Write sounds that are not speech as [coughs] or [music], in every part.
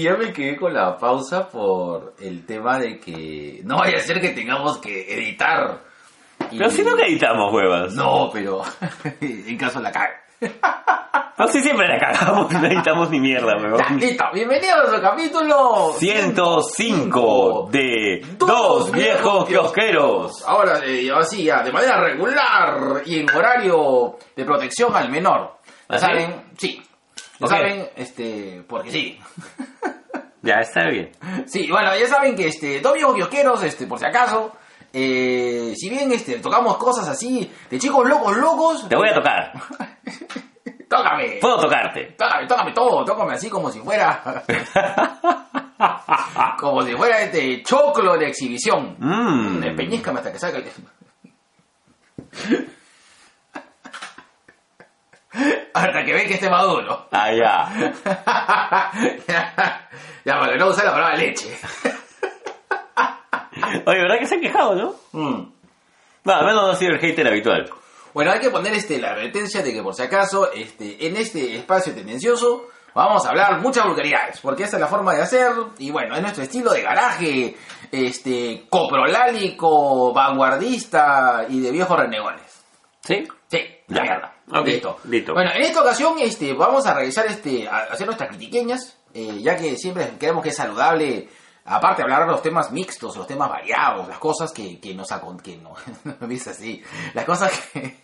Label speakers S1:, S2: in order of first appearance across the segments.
S1: Sí, ya me quedé con la pausa por el tema de que no vaya a ser que tengamos que editar. Y-
S2: Pero si no que editamos huevas.
S1: No, pero [laughs] en caso la cague. [laughs]
S2: No, si siempre la cagamos, no editamos ni mierda, huevón.
S1: listo. Bienvenidos al capítulo
S2: 105 de Dos Viejos Kiosqueros.
S1: Ahora, eh, así, ya, de manera regular y en horario de protección al menor. Ya
S2: ¿Ah,
S1: saben, sí.
S2: Ok.
S1: saben, este, porque sí. [laughs]
S2: Ya, está bien.
S1: Sí, bueno, ya saben que este, dos viejos kiosqueros, este, por si acaso, eh, si bien este, tocamos cosas así de chicos locos, locos,
S2: Te voy a tocar. [laughs]
S1: tócame,
S2: Puedo tocarte.
S1: tócame, tócame todo, tócame así como si fuera, [laughs] como si fuera este choclo de exhibición.
S2: Mmm.
S1: Despeñízcame hasta que salga el... hasta que ve que esté maduro.
S2: Ah, ya. [laughs]
S1: ya, para que no usar la palabra leche. [laughs]
S2: Oye, ¿verdad que se han quejado, no?
S1: Mm.
S2: No, al menos no ha sido el hater habitual.
S1: Bueno, hay que poner este, la advertencia de que por si acaso, este, en este espacio tendencioso, vamos a hablar muchas vulgaridades, porque esa es la forma de hacer, y bueno, es nuestro estilo de garaje, este, coprolálico, vanguardista y de viejos renegones.
S2: ¿Sí? Ya.
S1: mierda.
S2: Ok,
S1: Listo.
S2: listo.
S1: Bueno, en esta ocasión este, vamos a realizar este, a hacer nuestras critiqueñas, eh, ya que siempre creemos que es saludable, aparte hablar de los temas mixtos, los temas variados, las cosas que, que nos acon- que no, [laughs] no me así, las cosas que...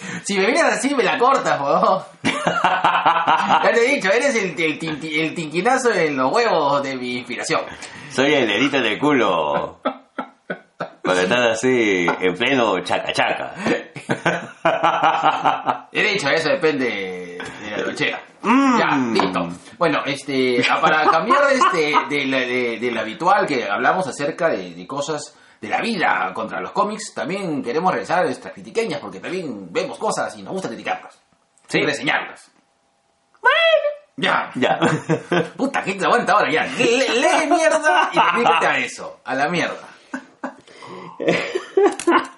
S1: [laughs] si me vienes así me la cortas, por [laughs] Ya te he dicho, eres el, el, el tinquinazo en los huevos de mi inspiración.
S2: Soy el dedito en el culo. Cuando estás así, en pleno chaca chaca. [laughs]
S1: He dicho, eso depende de la lonchera.
S2: Mm.
S1: Ya, listo. Bueno, este, a- para cambiar este, de, la- de- del habitual que hablamos acerca de, de cosas de la vida contra los cómics, también queremos realizar nuestras critiqueñas porque también vemos cosas y nos gusta criticarlas.
S2: Sí.
S1: Y reseñarlas. Bueno. Ya.
S2: Ya.
S1: Puta, ¿qué te aguanta ahora? Ya. Le- Lee mierda y dedícate a eso. A la mierda. [laughs]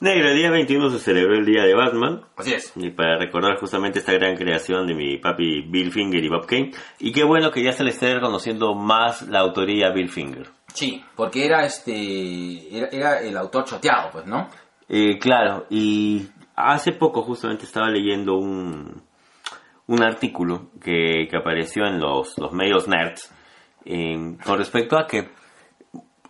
S2: Negro, el día 21 se celebró el día de Batman.
S1: Así es.
S2: Y para recordar justamente esta gran creación de mi papi Bill Finger y Bob Kane. Y qué bueno que ya se le esté reconociendo más la autoría a Bill Finger.
S1: Sí, porque era este. Era, era el autor choteado, pues, ¿no?
S2: Eh, claro, y hace poco justamente estaba leyendo un, un artículo que, que apareció en los, los medios nerds eh, con respecto a que,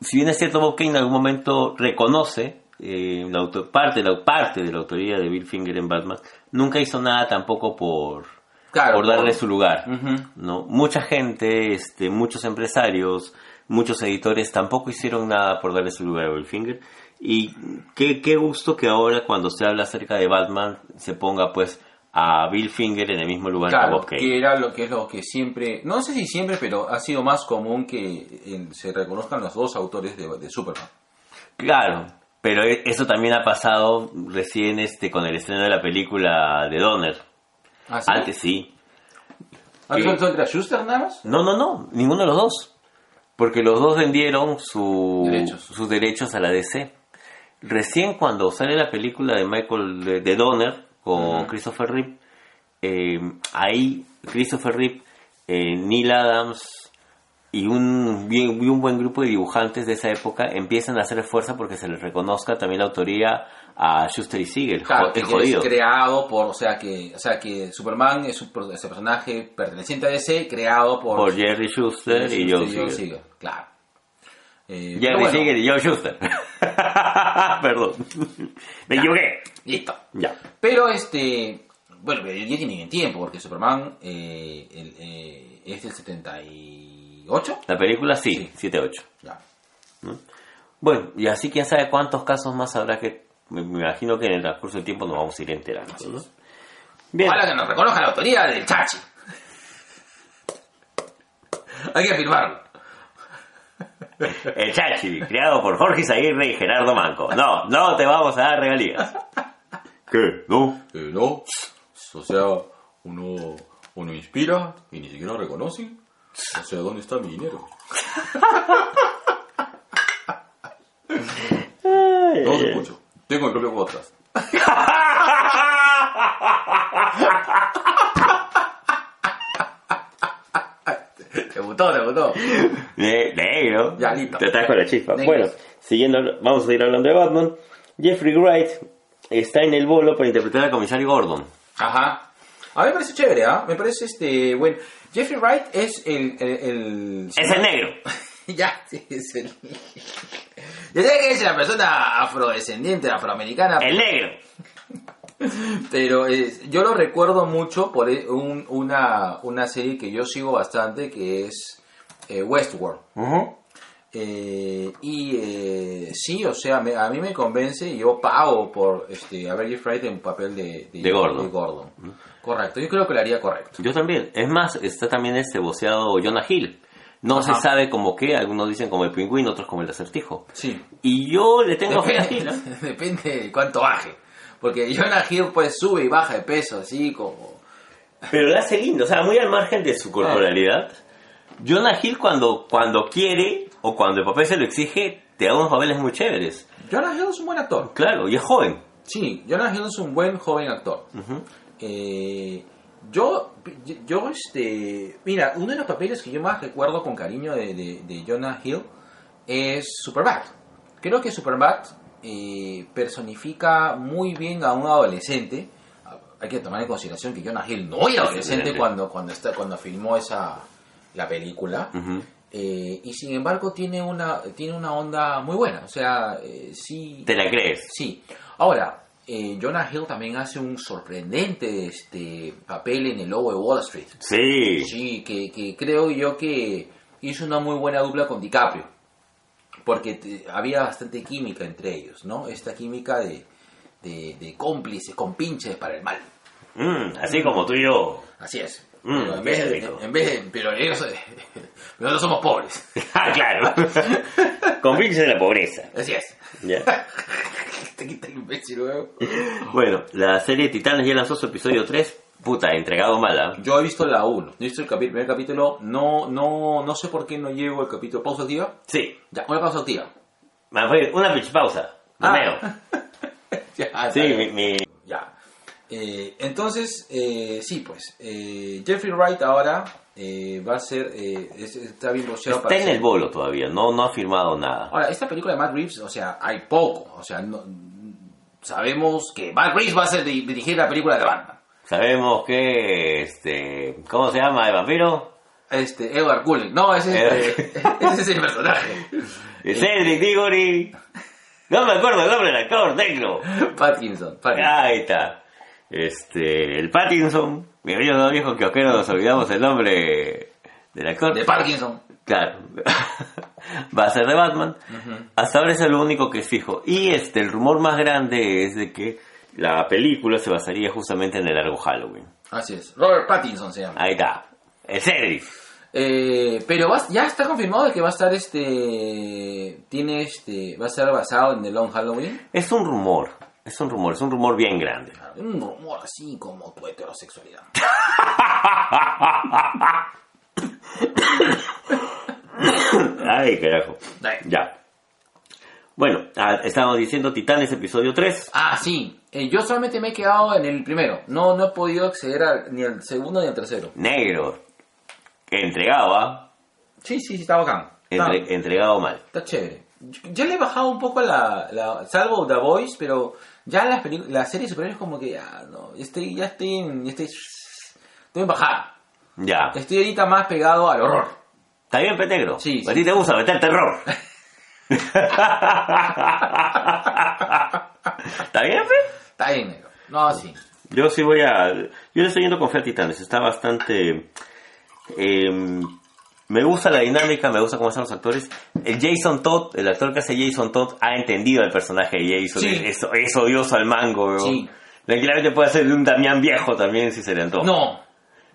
S2: si bien es cierto, Bob Kane en algún momento reconoce eh, la parte, la parte de la autoría de Bill Finger en Batman, nunca hizo nada tampoco por,
S1: Claro.
S2: por darle
S1: por-
S2: su lugar. ¿no? Mucha gente, este, muchos empresarios, muchos editores tampoco hicieron nada por darle su lugar a Bill Finger. Y qué, qué gusto que ahora cuando se habla acerca de Batman se ponga pues a Bill Finger en el mismo lugar que Bob Kane.
S1: que era lo que es lo que siempre, no sé si siempre, pero ha sido más común que se reconozcan los dos autores de, de Superman.
S2: Claro, pero e- eso también ha pasado recién este con el estreno de la película de Donner.
S1: ¿Ah, sí?
S2: Antes sí.
S1: ¿Antes solo era Schuster nada más?
S2: No, no, no, ninguno de los dos. Porque los dos vendieron su-
S1: Derechos.
S2: sus derechos a la DC. Recién cuando sale la película de Michael de, de Donner con
S1: Ujú.
S2: Christopher Reeve, eh, ahí Christopher Reeve, eh, Neil Adams y un, bien- y un buen grupo de dibujantes de esa época empiezan a hacer fuerza porque se les reconozca también la autoría a Schuster y Siegel,
S1: Claro, que
S2: el
S1: es
S2: jodido.
S1: creado por, o sea que, o sea que Superman es un ese personaje perteneciente a DC, creado por,
S2: Por Jerry Schuster y Joe
S1: Schuster
S2: Siegel.
S1: Claro. Eh,
S2: Jerry
S1: bueno,
S2: Siegel y Joe Schuster. [laughs] Perdón. Me equivoqué.
S1: Listo.
S2: Ya.
S1: Pero este, bueno, pero ya tiene bien tiempo, porque Superman eh, el, eh, es del 78.
S2: La película sí,
S1: Sí.
S2: 7-8.
S1: Ya.
S2: Bueno, y así quién sabe cuántos casos más habrá que... Me, me imagino que en el transcurso del tiempo nos vamos a ir enterando. ¿no? Bien.
S1: Ojalá que nos reconozca la autoría del Chachi. [laughs] Hay que firmarlo.
S2: El Chachi, creado por Jorge Zaguirre y Gerardo Manco. No, no te vamos a dar regalías. [laughs] ¿Qué? ¿No?
S1: Eh, no, o sea, uno, uno inspira y ni siquiera reconoce. O sea, ¿dónde está mi dinero? No os escucho. Tengo mi propio podcast. [laughs] Te
S2: Ne- negro.
S1: Ya, listo.
S2: Te trajo la chispa.
S1: Negro.
S2: Bueno, siguiendo, vamos a seguir hablando de Batman. Jeffrey Wright está en el bolo para interpretar al comisario Gordon.
S1: Ajá. A mí me parece chévere, ¿ah? Me parece este. Bueno, Jeffrey Wright es el. el, el-
S2: Es el negro. [laughs]
S1: ya, sí, es el. Yo sé que es la persona afrodescendiente, afroamericana,
S2: El negro.
S1: pero eh, yo lo recuerdo mucho por eh, un- una, una serie que yo sigo bastante, que es eh, Westworld. Eh, y eh, sí, o sea, me- a mí me convence y yo pago por este, a Jeffrey Wright en papel de,
S2: De Gordon.
S1: Gordon. Correcto, yo creo que lo haría correcto.
S2: Yo también. Es más, está también este voceado Jonah Hill. No
S1: Ajá.
S2: se sabe como qué, algunos dicen como el pingüino, otros como el acertijo.
S1: Sí.
S2: Y yo le tengo fe a Hill.
S1: Depende,
S2: ¿eh? [laughs]
S1: depende de cuánto baje. Porque Jonah Hill pues sube y baja de peso, así como...
S2: Pero lo hace lindo, o sea, muy al margen de su corporalidad. Jonah Hill cuando, cuando quiere o cuando el papel se lo exige, te da unos papeles muy chéveres.
S1: Jonah Hill es un buen actor.
S2: Claro, y es joven.
S1: Sí, Jonah Hill es un buen joven actor.
S2: Ujú.
S1: Eh, yo, yo, este... Mira, uno de los papeles que yo más recuerdo con cariño de, de, de Jonah Hill es Superbad. Creo que Superbad eh, personifica muy bien a un adolescente. Hay que tomar en consideración que Jonah Hill no era adolescente cuando, cuando, está, cuando filmó esa, la película.
S2: Ujú.
S1: Eh, y sin embargo tiene una, tiene una onda muy buena. O sea, eh, sí...
S2: ¿Te la crees?
S1: Sí. Ahora, eh, Jonah Hill también hace un sorprendente este, papel en El Lobo de Wall Street.
S2: Sí.
S1: Sí, que, que creo yo que hizo una muy buena dupla con DiCaprio. Porque te- había bastante química entre ellos, ¿no? Esta química de, de, de cómplices, compinches para el mal.
S2: Mm, así como tú y yo.
S1: Así es.
S2: Mm,
S1: en vez de,
S2: rico.
S1: en vez de- ellos, [laughs] nosotros somos pobres. [laughs]
S2: ah, claro. con pinches de la pobreza.
S1: Así es.
S2: Ya. [laughs]
S1: Te quita el imbécil, weón.
S2: Bueno, la serie Titanes ya lanzó su episodio 3. Puta, entregado mala.
S1: Yo he visto la 1, he visto el capi- primer capítulo, no, no, no sé por qué no llego al capítulo. ¿Pausa activa?
S2: Sí.
S1: Ya, una pausa activa.
S2: Fue una pitch pausa.
S1: Ah. Ya,
S2: Sí, mi.
S1: Eh, entonces, eh, sí, pues, eh, Jeffrey Wright ahora va a ser, eh, es- está bien boceado
S2: está en
S1: ser-
S2: el bolo todavía, no, no ha firmado nada.
S1: Ahora, esta película de Matt Reeves, o sea, hay poco, o sea, no- sabemos que Matt Reeves va a ser di- dirigir la película de Batman.
S2: Sabemos que, este, ¿cómo se llama el vampiro?
S1: Este, Edward Cullen. No, ese, es, [laughs] ese es el personaje.
S2: Cedric Diggory. No me acuerdo el nombre del actor, negro. [laughs]
S1: Pattinson. Pattinson.
S2: Ahí está. Este, el Pattinson. Mi bello dos viejos kiosqueros nos olvidamos el nombre del actor.
S1: De Parkinson.
S2: Claro. [laughs] Va a ser de Batman. Hasta ahora es lo único que es fijo. Y este, el rumor más grande es de que la película se basaría justamente en el largo Halloween.
S1: Así es. Robert Pattinson se llama.
S2: Ahí está. El Cedric.
S1: Eh, pero va- ya está confirmado de que va a estar este. Tiene este. Va a estar basado en The Long Halloween.
S2: Es un rumor. Es un rumor. Es un rumor bien grande. [laughs]
S1: Un rumor así como tu heterosexualidad.
S2: Ay, carajo.
S1: Ay.
S2: Ya. Bueno, estábamos diciendo Titanes episodio 3.
S1: Ah, sí. Eh, yo solamente me he quedado en el primero. No, no he podido acceder al- ni al segundo ni al tercero.
S2: Negro. Entregado, ¿ah?
S1: Sí, sí, sí, está bacán. Está,
S2: entregado mal.
S1: está chévere. Yo, le he bajado un poco la, la- Salvo The Voice, pero ya las, las series superiores como que ya, no. Estoy, ya estoy en. Estoy, estoy en bajada.
S2: Ya.
S1: Estoy ahorita más pegado al horror.
S2: ¿Está bien, pe negro?
S1: Sí,
S2: A
S1: sí.
S2: ti te gusta meter terror. [laughs] ¿Está bien, pe?
S1: Está bien, negro. No, sí.
S2: Yo sí voy a... Yo le estoy yendo con fe a Titanes. Está bastante... eh, me gusta la dinámica, me gusta cómo están los actores. El Jason Todd, el actor que hace Jason Todd, ha entendido el personaje de Jason.
S1: Sí.
S2: Es, es odioso al mango, weón.
S1: Sí.
S2: Tranquilamente puede ser de un Damián viejo también si se le antoja.
S1: No.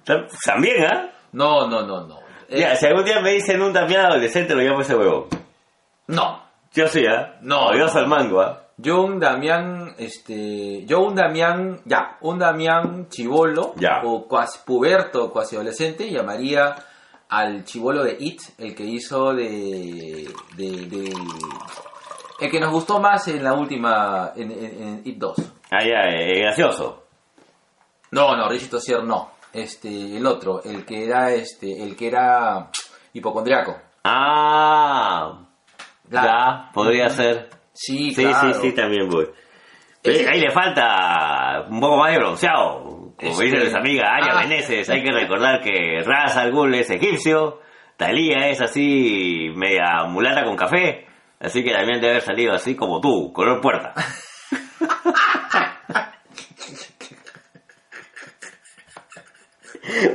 S2: Tam- También, ¿ah?
S1: No, no, no, no. Eh,
S2: Ya, si algún día me dicen un Damián adolescente, lo llamo ese huevo.
S1: No.
S2: Yo sí, ¿ah?
S1: No.
S2: Odioso al mango, ¿ah?
S1: Yo un Damián, este, yo un Damián, ya, un Damián chivolo,
S2: Ya.
S1: o cuasi puberto, cuasi adolescente, llamaría al chivolo de It, el que hizo de, de, de- el que nos gustó más en la última, en, en- en It 2.
S2: Ah, ya, eh, gracioso.
S1: No, no, Richie Tossier no, este, el otro, el que era, este, el que era hipocondriaco.
S2: Ah,
S1: Claro.
S2: ya, podría ser.
S1: Sí,
S2: Sí,
S1: claro.
S2: sí, sí, también voy. Eh, Ahí le falta un poco más de bronceado. Como
S1: Este-
S2: dice nuestra amiga Aya
S1: Ah.
S2: Meneses, hay que recordar que Ras Al Ghul es egipcio, Talía es así, media mulata con café, así que también debe haber salido así como tú, color puerta. [laughs]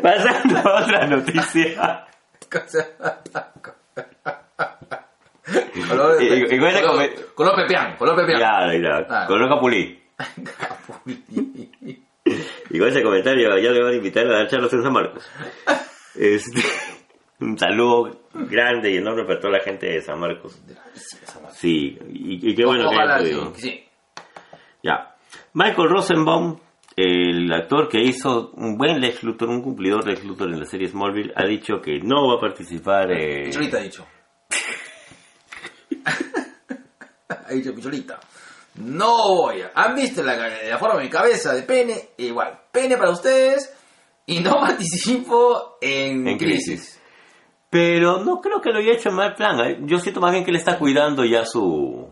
S2: Pasando a otra noticia.
S1: color,
S2: Y-
S1: color,
S2: con-
S1: color pepeán, color pepeán.
S2: Ya, ya,
S1: Ah.
S2: color capulí. [laughs] [laughs] Y con ese comentario ya le van a invitar a dar charlas en San Marcos. Este, [laughs] un saludo grande y enorme para toda la gente de San Marcos. Sí, y, y qué bueno
S1: Ojalá,
S2: que haya podido.
S1: sí.
S2: Ya. Michael Rosenbaum, el actor que hizo un buen Lex Luthor, un cumplidor Lex Luthor en la serie Smallville, ha dicho que no va a participar. eh,
S1: Picholita ha dicho. [laughs] ha dicho Picholita. No voy a... ¿Han visto la, la forma de mi cabeza de pene? Igual, pene para ustedes y no [laughs] participo en,
S2: En
S1: crisis.
S2: crisis. Pero no creo que lo haya hecho en mal plan. ¿eh? Yo siento más bien que le está cuidando ya su...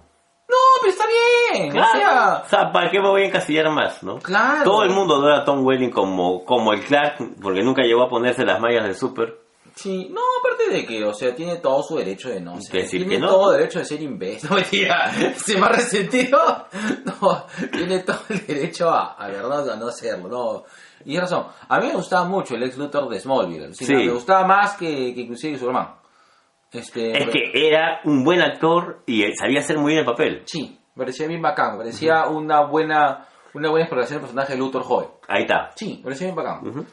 S1: No, pero está bien.
S2: Claro.
S1: O sea,
S2: O sea, ¿para qué me voy a encasillar más, no?
S1: Claro.
S2: Todo el mundo adora a Tom Welling como, como el Clark, porque nunca llegó a ponerse las mallas de Super.
S1: Sí, no, aparte de que, o sea, tiene todo su derecho de no ser.
S2: Decir
S1: tiene
S2: que no.
S1: todo derecho de ser imbécil. No, mentira, [laughs] se me ha resentido. [laughs] No, tiene todo el derecho a, a verdad, a no hacerlo, no. Y tienes razón, a mí me gustaba mucho el ex Luthor de Smallville. Sí. Me gustaba más que, que inclusive Superman. Este,
S2: Es que era un buen actor y sabía hacer muy bien el papel.
S1: Sí, parecía bien bacán, parecía una buena una buena exploración del personaje de Luthor joven.
S2: Ahí está.
S1: Sí, parecía bien bacán.
S2: Ujú.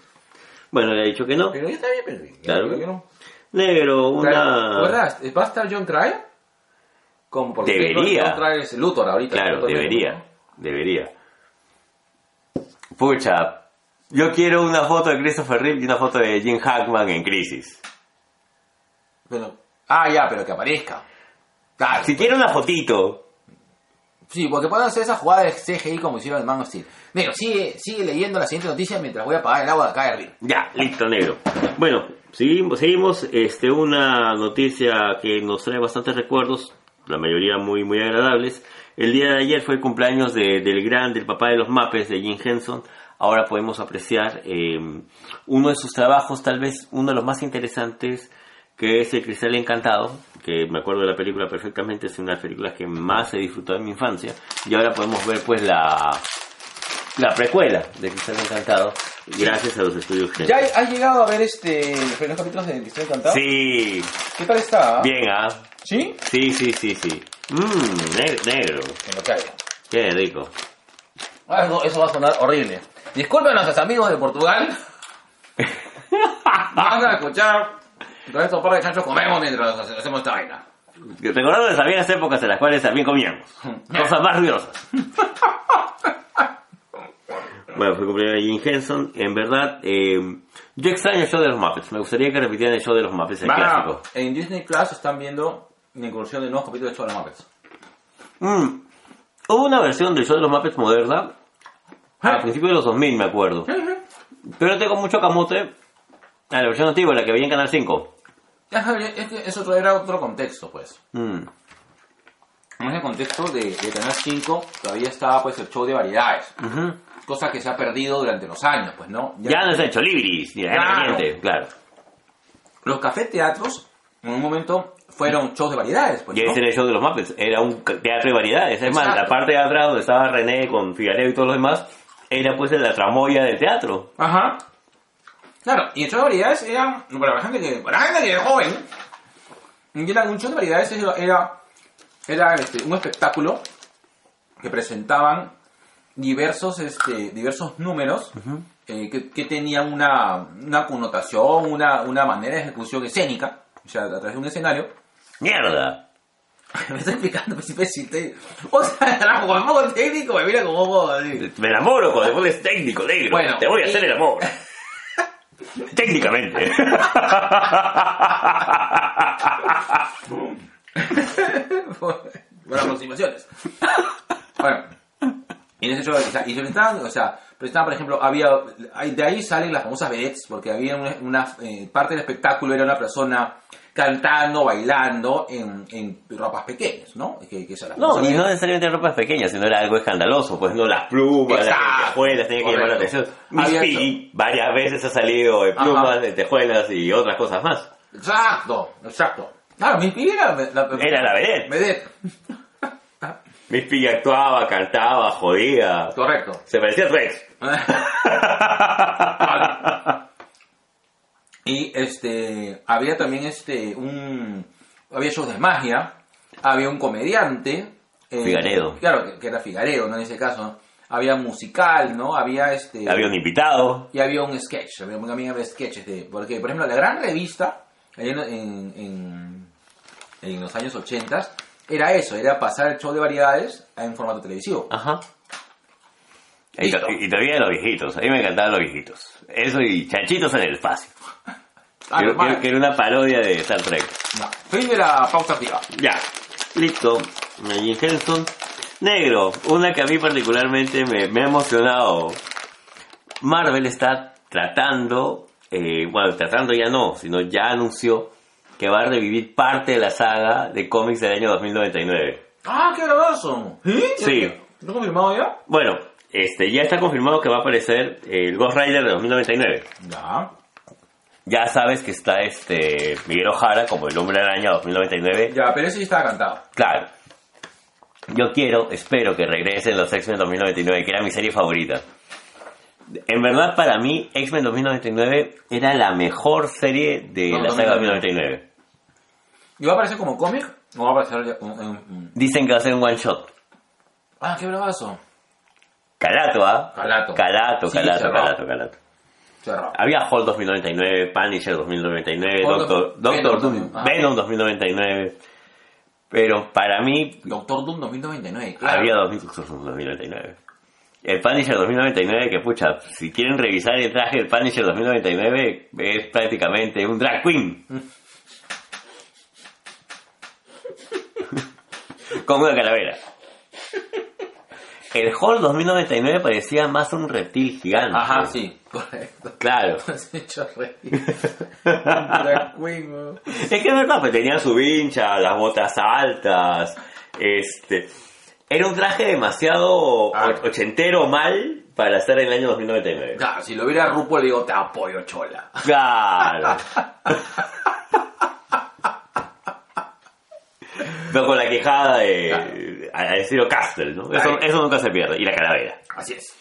S2: Bueno, le he dicho que no.
S1: Pero ya bien, pero bien.
S2: Claro.
S1: ¿por qué no?
S2: Negro, una...
S1: ¿verdad? ¿Va a estar John Cryer? Como porque
S2: Debería.
S1: John Cryer es Luthor ahorita.
S2: Claro,
S1: Luthor
S2: debería. Debería. Pucha, yo quiero una foto de Christopher Reeve y una foto de Jim Hackman en Crisis.
S1: ¿no? Pero, ah, ya, pero que aparezca. Claro.
S2: Si quiero una fotito,
S1: Sí, porque pueden hacer esa jugada de CGI como hicieron en Man of Steel. Negro, sigue, sigue leyendo la siguiente noticia mientras voy a apagar el agua de acá de.
S2: Ya, listo, negro. Bueno, seguimos, seguimos este, una noticia que nos trae bastantes recuerdos, la mayoría muy, muy agradables. El día de ayer fue el cumpleaños de- del gran, del papá de los mapes, de Jim Henson. Ahora podemos apreciar eh, uno de sus trabajos, tal vez uno de los más interesantes, que es El Cristal Encantado, que me acuerdo de la película perfectamente, es una de las películas que más he disfrutado en mi infancia. Y ahora podemos ver pues la, la precuela de Cristal Encantado, gracias a los estudios Henson.
S1: ¿Ya has llegado a ver este los primeros capítulos de Cristal Encantado?
S2: Sí,
S1: ¿Qué tal está?
S2: bien, ¿ah?
S1: ¿Sí?
S2: Sí, sí, sí, sí. Mmm, negro.
S1: Que haya.
S2: Qué rico.
S1: Ah, no, eso va a sonar horrible. Disculpen a nuestros amigos de Portugal. [laughs] Van a escuchar con estos par de chanchos comemos mientras hacemos esta vaina.
S2: Recordando las viejas épocas en las cuales también comíamos. [laughs] Cosas más ruidosas. [laughs] Bueno, fue cumpleaños de Jim Henson. En verdad, eh, yo extraño el show de los Muppets. Me gustaría que repitieran el show de los Muppets, el
S1: a-
S2: clásico.
S1: en Disney Plus están viendo la incursión de nuevos capítulos de Show de los Muppets.
S2: Mm, Hubo una versión del show de los Muppets moderna. A principios de los 2000, me acuerdo. Pero tengo mucho camote a la versión antigua, la que veía en Canal 5.
S1: Es que es otro, era otro contexto, pues.
S2: Mm.
S1: En ese contexto de, de Canal 5 todavía estaba pues el show de variedades.
S2: Ujú.
S1: Cosa que se ha perdido durante los años, pues, ¿no?
S2: Ya no es el Cholibris, ni la
S1: Claro.
S2: Claro.
S1: Los café teatros en un momento fueron shows de variedades, pues,
S2: Y
S1: ¿no?
S2: ese era el show de los Muppets, era un teatro de variedades. Es más, la parte de atrás donde estaba René con Figareo y todos los demás, era pues la tramoya de teatro.
S1: Ajá. Claro, y show de variedades era, para la gente que, para la gente que es joven, y era un show de variedades era, era, este, un espectáculo que presentaban diversos, este, diversos números eh, que, que tenían una, una connotación, una, una manera de ejecución escénica, o sea, a través de un escenario.
S2: ¡Mierda! [laughs]
S1: me está explicando, pues, imbécil. te- O sea, [laughs] un poco técnico, me mira como así.
S2: Me enamoro cuando te pones técnico, negro.
S1: Bueno,
S2: te voy a
S1: y-
S2: hacer el amor. [laughs] Técnicamente.
S1: Buenas aproximaciones. Bueno, y en ese show, o sea, y o sea, presentaban, por ejemplo, había, de ahí salen las famosas vedettes, porque había una, una, eh, parte del espectáculo era una persona cantando, bailando en, en ropas pequeñas, ¿no? Que, que la
S2: No, y no necesariamente ropas pequeñas, sino era algo escandaloso, pues no las plumas, las lentejuelas, tenía que llamar la atención. Miss Piggy varias veces ha salido de plumas,
S1: Ajá.
S2: lentejuelas y otras cosas más.
S1: Exacto, exacto. Claro, mi Piggy era la,
S2: Era la vedette.
S1: vedette. [laughs]
S2: Miss Piggy actuaba, cantaba, jodía.
S1: Correcto.
S2: Se parecía a Rex. [laughs] [laughs]
S1: Y este había también este un había shows de magia, había un comediante, eh,
S2: Figaredo.
S1: Claro, que, que era Figaredo, ¿no? En ese caso, había musical, ¿no? Había este
S2: Había un invitado.
S1: y había un sketch, había, también había sketches de porque por ejemplo, la gran revista en, en, en, en los años 80 era eso, era pasar el show de variedades en formato televisivo.
S2: Ajá. Y, y todavía los viejitos. A mí me encantaban los viejitos. Eso y chanchitos en el espacio.
S1: Ah,
S2: era una parodia de Star Trek.
S1: No. Fin de la pausa activa.
S2: Ya, listo. Jim Henson. Negro, una que a mí particularmente me, me ha emocionado. Marvel está tratando, eh, bueno, tratando ya no, sino ya anunció que va a revivir parte de la saga de cómics del año 2099.
S1: Ah, qué bravazo. ¿Eh?
S2: Sí.
S1: ¿Está confirmado ya?
S2: Bueno, este, ya está confirmado que va a aparecer el Ghost Rider de 2099.
S1: Ya.
S2: Ya sabes que está este Miguel Ojara como el Hombre Araña 2099.
S1: Ya, pero ese sí estaba cantado.
S2: Claro. Yo quiero, espero que regresen los X-Men 2099, que era mi serie favorita. En verdad, para mí, X-Men 2099 era la mejor serie de
S1: No,
S2: la saga
S1: 2099.
S2: 2099.
S1: ¿Y va a aparecer como cómic? ¿O va a aparecer ya un- un- un-
S2: Dicen que va a ser un one shot.
S1: Ah, qué bravazo.
S2: Calato, ¿ah?
S1: Calato.
S2: Calato,
S1: Sí,
S2: calato, calato, calato.
S1: Cerrado.
S2: Había Hulk 2099, Punisher 2099,
S1: Hulk
S2: Doctor, Doctor Doom.
S1: Ah.
S2: Venom 2099. Pero para mí,
S1: Doctor Doom 2099, claro.
S2: Había 2099. El Punisher 2099, que pucha, si quieren revisar el traje del Punisher 2099, es prácticamente un drag queen. [laughs] Con una calavera. [laughs] El Hulk 2099 parecía más un reptil gigante.
S1: Ajá, sí, correcto.
S2: Claro. [laughs]
S1: Has hecho reír. Drag queen, weón.
S2: Es que es verdad, pues tenía su vincha, las botas altas, este... Era un traje demasiado
S1: Ah.
S2: ochentero mal para estar en el año 2099.
S1: Claro, si lo viera RuPaul le digo, te apoyo, chola.
S2: Claro. [laughs] Pero con la quejada de... Al estilo Castle, ¿no? Eso, eso nunca se pierde. Y la calavera.
S1: Así es.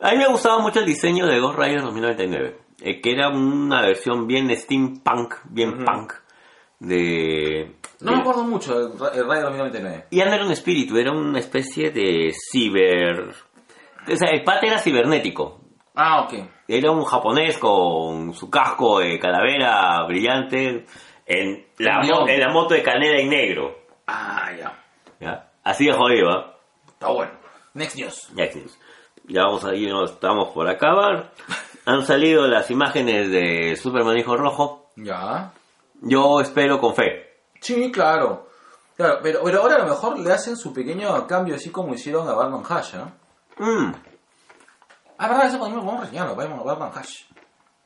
S2: A mí me gustaba mucho el diseño de Ghost Rider 2099. eh, que era una versión bien steampunk, bien punk. De...
S1: No
S2: de-
S1: me acuerdo mucho el Rayo 2099.
S2: Y no era un espíritu, era una especie de ciber... O sea, el pata era cibernético.
S1: Ah, ok.
S2: Era un japonés con su casco de calavera brillante en la, en la moto de canela y negro.
S1: Ah, ya.
S2: Así de jodido, ¿ah?
S1: Está bueno. Next news.
S2: Ya, que- ya vamos ahí, nos estamos por acabar. Han salido las imágenes de Superman Hijo Rojo.
S1: Ya.
S2: Yo espero con fe.
S1: Sí, claro. Claro, pero, pero ahora a lo mejor le hacen su pequeño cambio así como hicieron a Batman Hash, ¿no?
S2: Mm.
S1: Ah, verdad, eso podemos, podemos reseñarlo, Batman Batman Hash.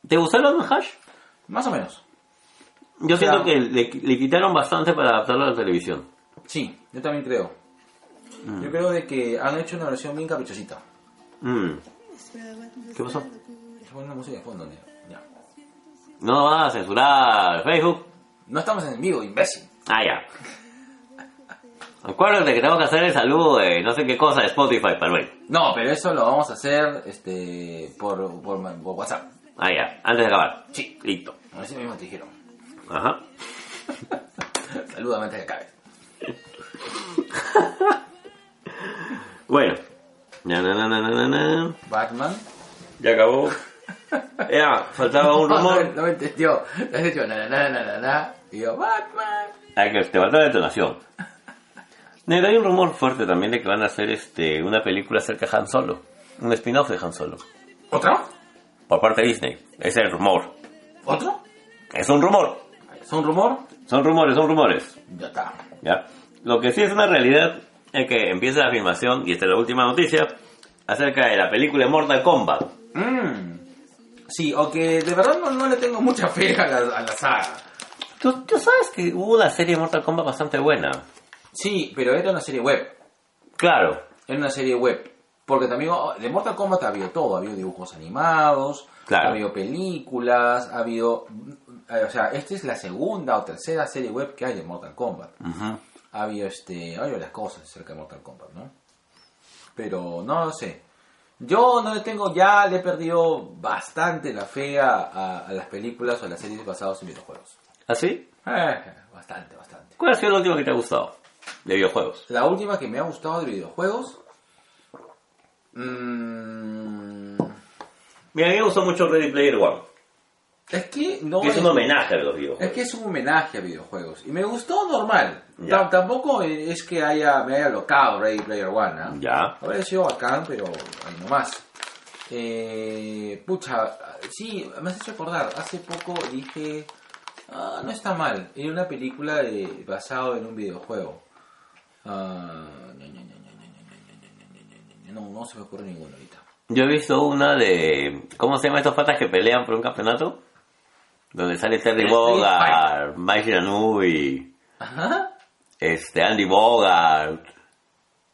S2: ¿Te gustaron los Hash?
S1: Más o menos.
S2: Yo
S1: O sea-
S2: siento que le, le quitaron bastante para adaptarlo a la televisión.
S1: Sí, yo también creo. Yo creo de que han hecho una versión bien caprichosita.
S2: Mm. ¿Qué pasó?
S1: Es buena música de fondo. Ya.
S2: No vas a censurar Facebook.
S1: No estamos en vivo, imbécil.
S2: Ah, ya. Acuérdate que tengo que hacer el saludo de no sé qué cosa de Spotify para el
S1: No, pero eso lo vamos a hacer este por, por, por WhatsApp.
S2: Ah, ya. Antes de acabar.
S1: Sí.
S2: Listo.
S1: Así mismo te dijeron.
S2: Ajá. [laughs]
S1: Salúdame antes de que acabe. [laughs]
S2: Bueno. Na, na, na.
S1: Batman.
S2: Ya acabó. [laughs] Ya, faltaba un rumor.
S1: no me entendió. Le has dicho na na na na. Y yo, Batman.
S2: Ah, que te faltaba detonación. [laughs] Negro, hay un rumor fuerte también de que van a hacer este una película acerca de Han Solo. Un spin-off de Han Solo.
S1: ¿Otro?
S2: Por parte de Disney. Ese es el rumor.
S1: ¿Otro?
S2: Es un rumor.
S1: ¿Es un rumor?
S2: Son rumores, son rumores.
S1: Ya está.
S2: ¿Ya? Lo que sí es una realidad es que empieza la filmación, y esta es la última noticia, acerca de la película Mortal Kombat.
S1: Mm. Sí, aunque de verdad no, no le tengo mucha fe a la, a la saga.
S2: ¿Tú, tú sabes que hubo una serie de Mortal Kombat bastante buena.
S1: Sí, pero era una serie web.
S2: Claro.
S1: Era una serie web. Porque también oh, de Mortal Kombat ha habido todo. Ha habido dibujos animados,
S2: Claro.
S1: ha habido películas, ha habido... eh, O sea, esta es la segunda o tercera serie web que hay de Mortal Kombat.
S2: Ujú.
S1: Ha habido este, ha habido las cosas acerca de Mortal Kombat, ¿no? Pero no lo sé. Yo no le tengo, ya le he perdido bastante la fe a, a- a las películas o a las series basadas en videojuegos.
S2: ¿Ah, sí?
S1: Eh, bastante, bastante.
S2: ¿Cuál ha sido la última que te ha gustado? De videojuegos.
S1: La última que me ha gustado de videojuegos. mm,
S2: Mira, a mí me gustó mucho Ready Player One.
S1: Es que no.
S2: Es, es, un homenaje a los videojuegos.
S1: Es que es un homenaje a videojuegos. Y me gustó normal. Tampoco es que haya, me haya locado Ready Player One. ¿eh?
S2: Ya.
S1: Habría sido bacán, pero ahí nomás. Eh, pucha, sí, me has hecho acordar. Hace poco dije. Ah, no está mal. Era una película de, basado en un videojuego. Ah, no, no se me ocurre ninguno ahorita.
S2: Yo he visto una de. ¿Cómo se llama estos patas que pelean por un campeonato? Donde sale Terry Bogard, Mike Ranui,
S1: Ajá.
S2: este, Andy Bogart,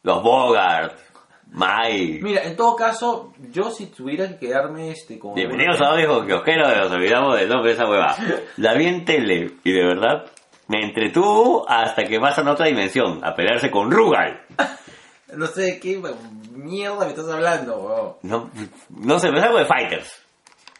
S2: los Bogart, Mike.
S1: Mira, en todo caso, yo si tuviera que quedarme este con...
S2: Bienvenidos a Hijo Kiosquero, nos olvidamos del nombre de esa hueva. [laughs] La vi en tele y de verdad me entretuvo hasta que pasan a otra dimensión, a pelearse con Rugal. [laughs]
S1: No sé de qué mierda me estás hablando, weón.
S2: No, no sé, es algo de Fighters.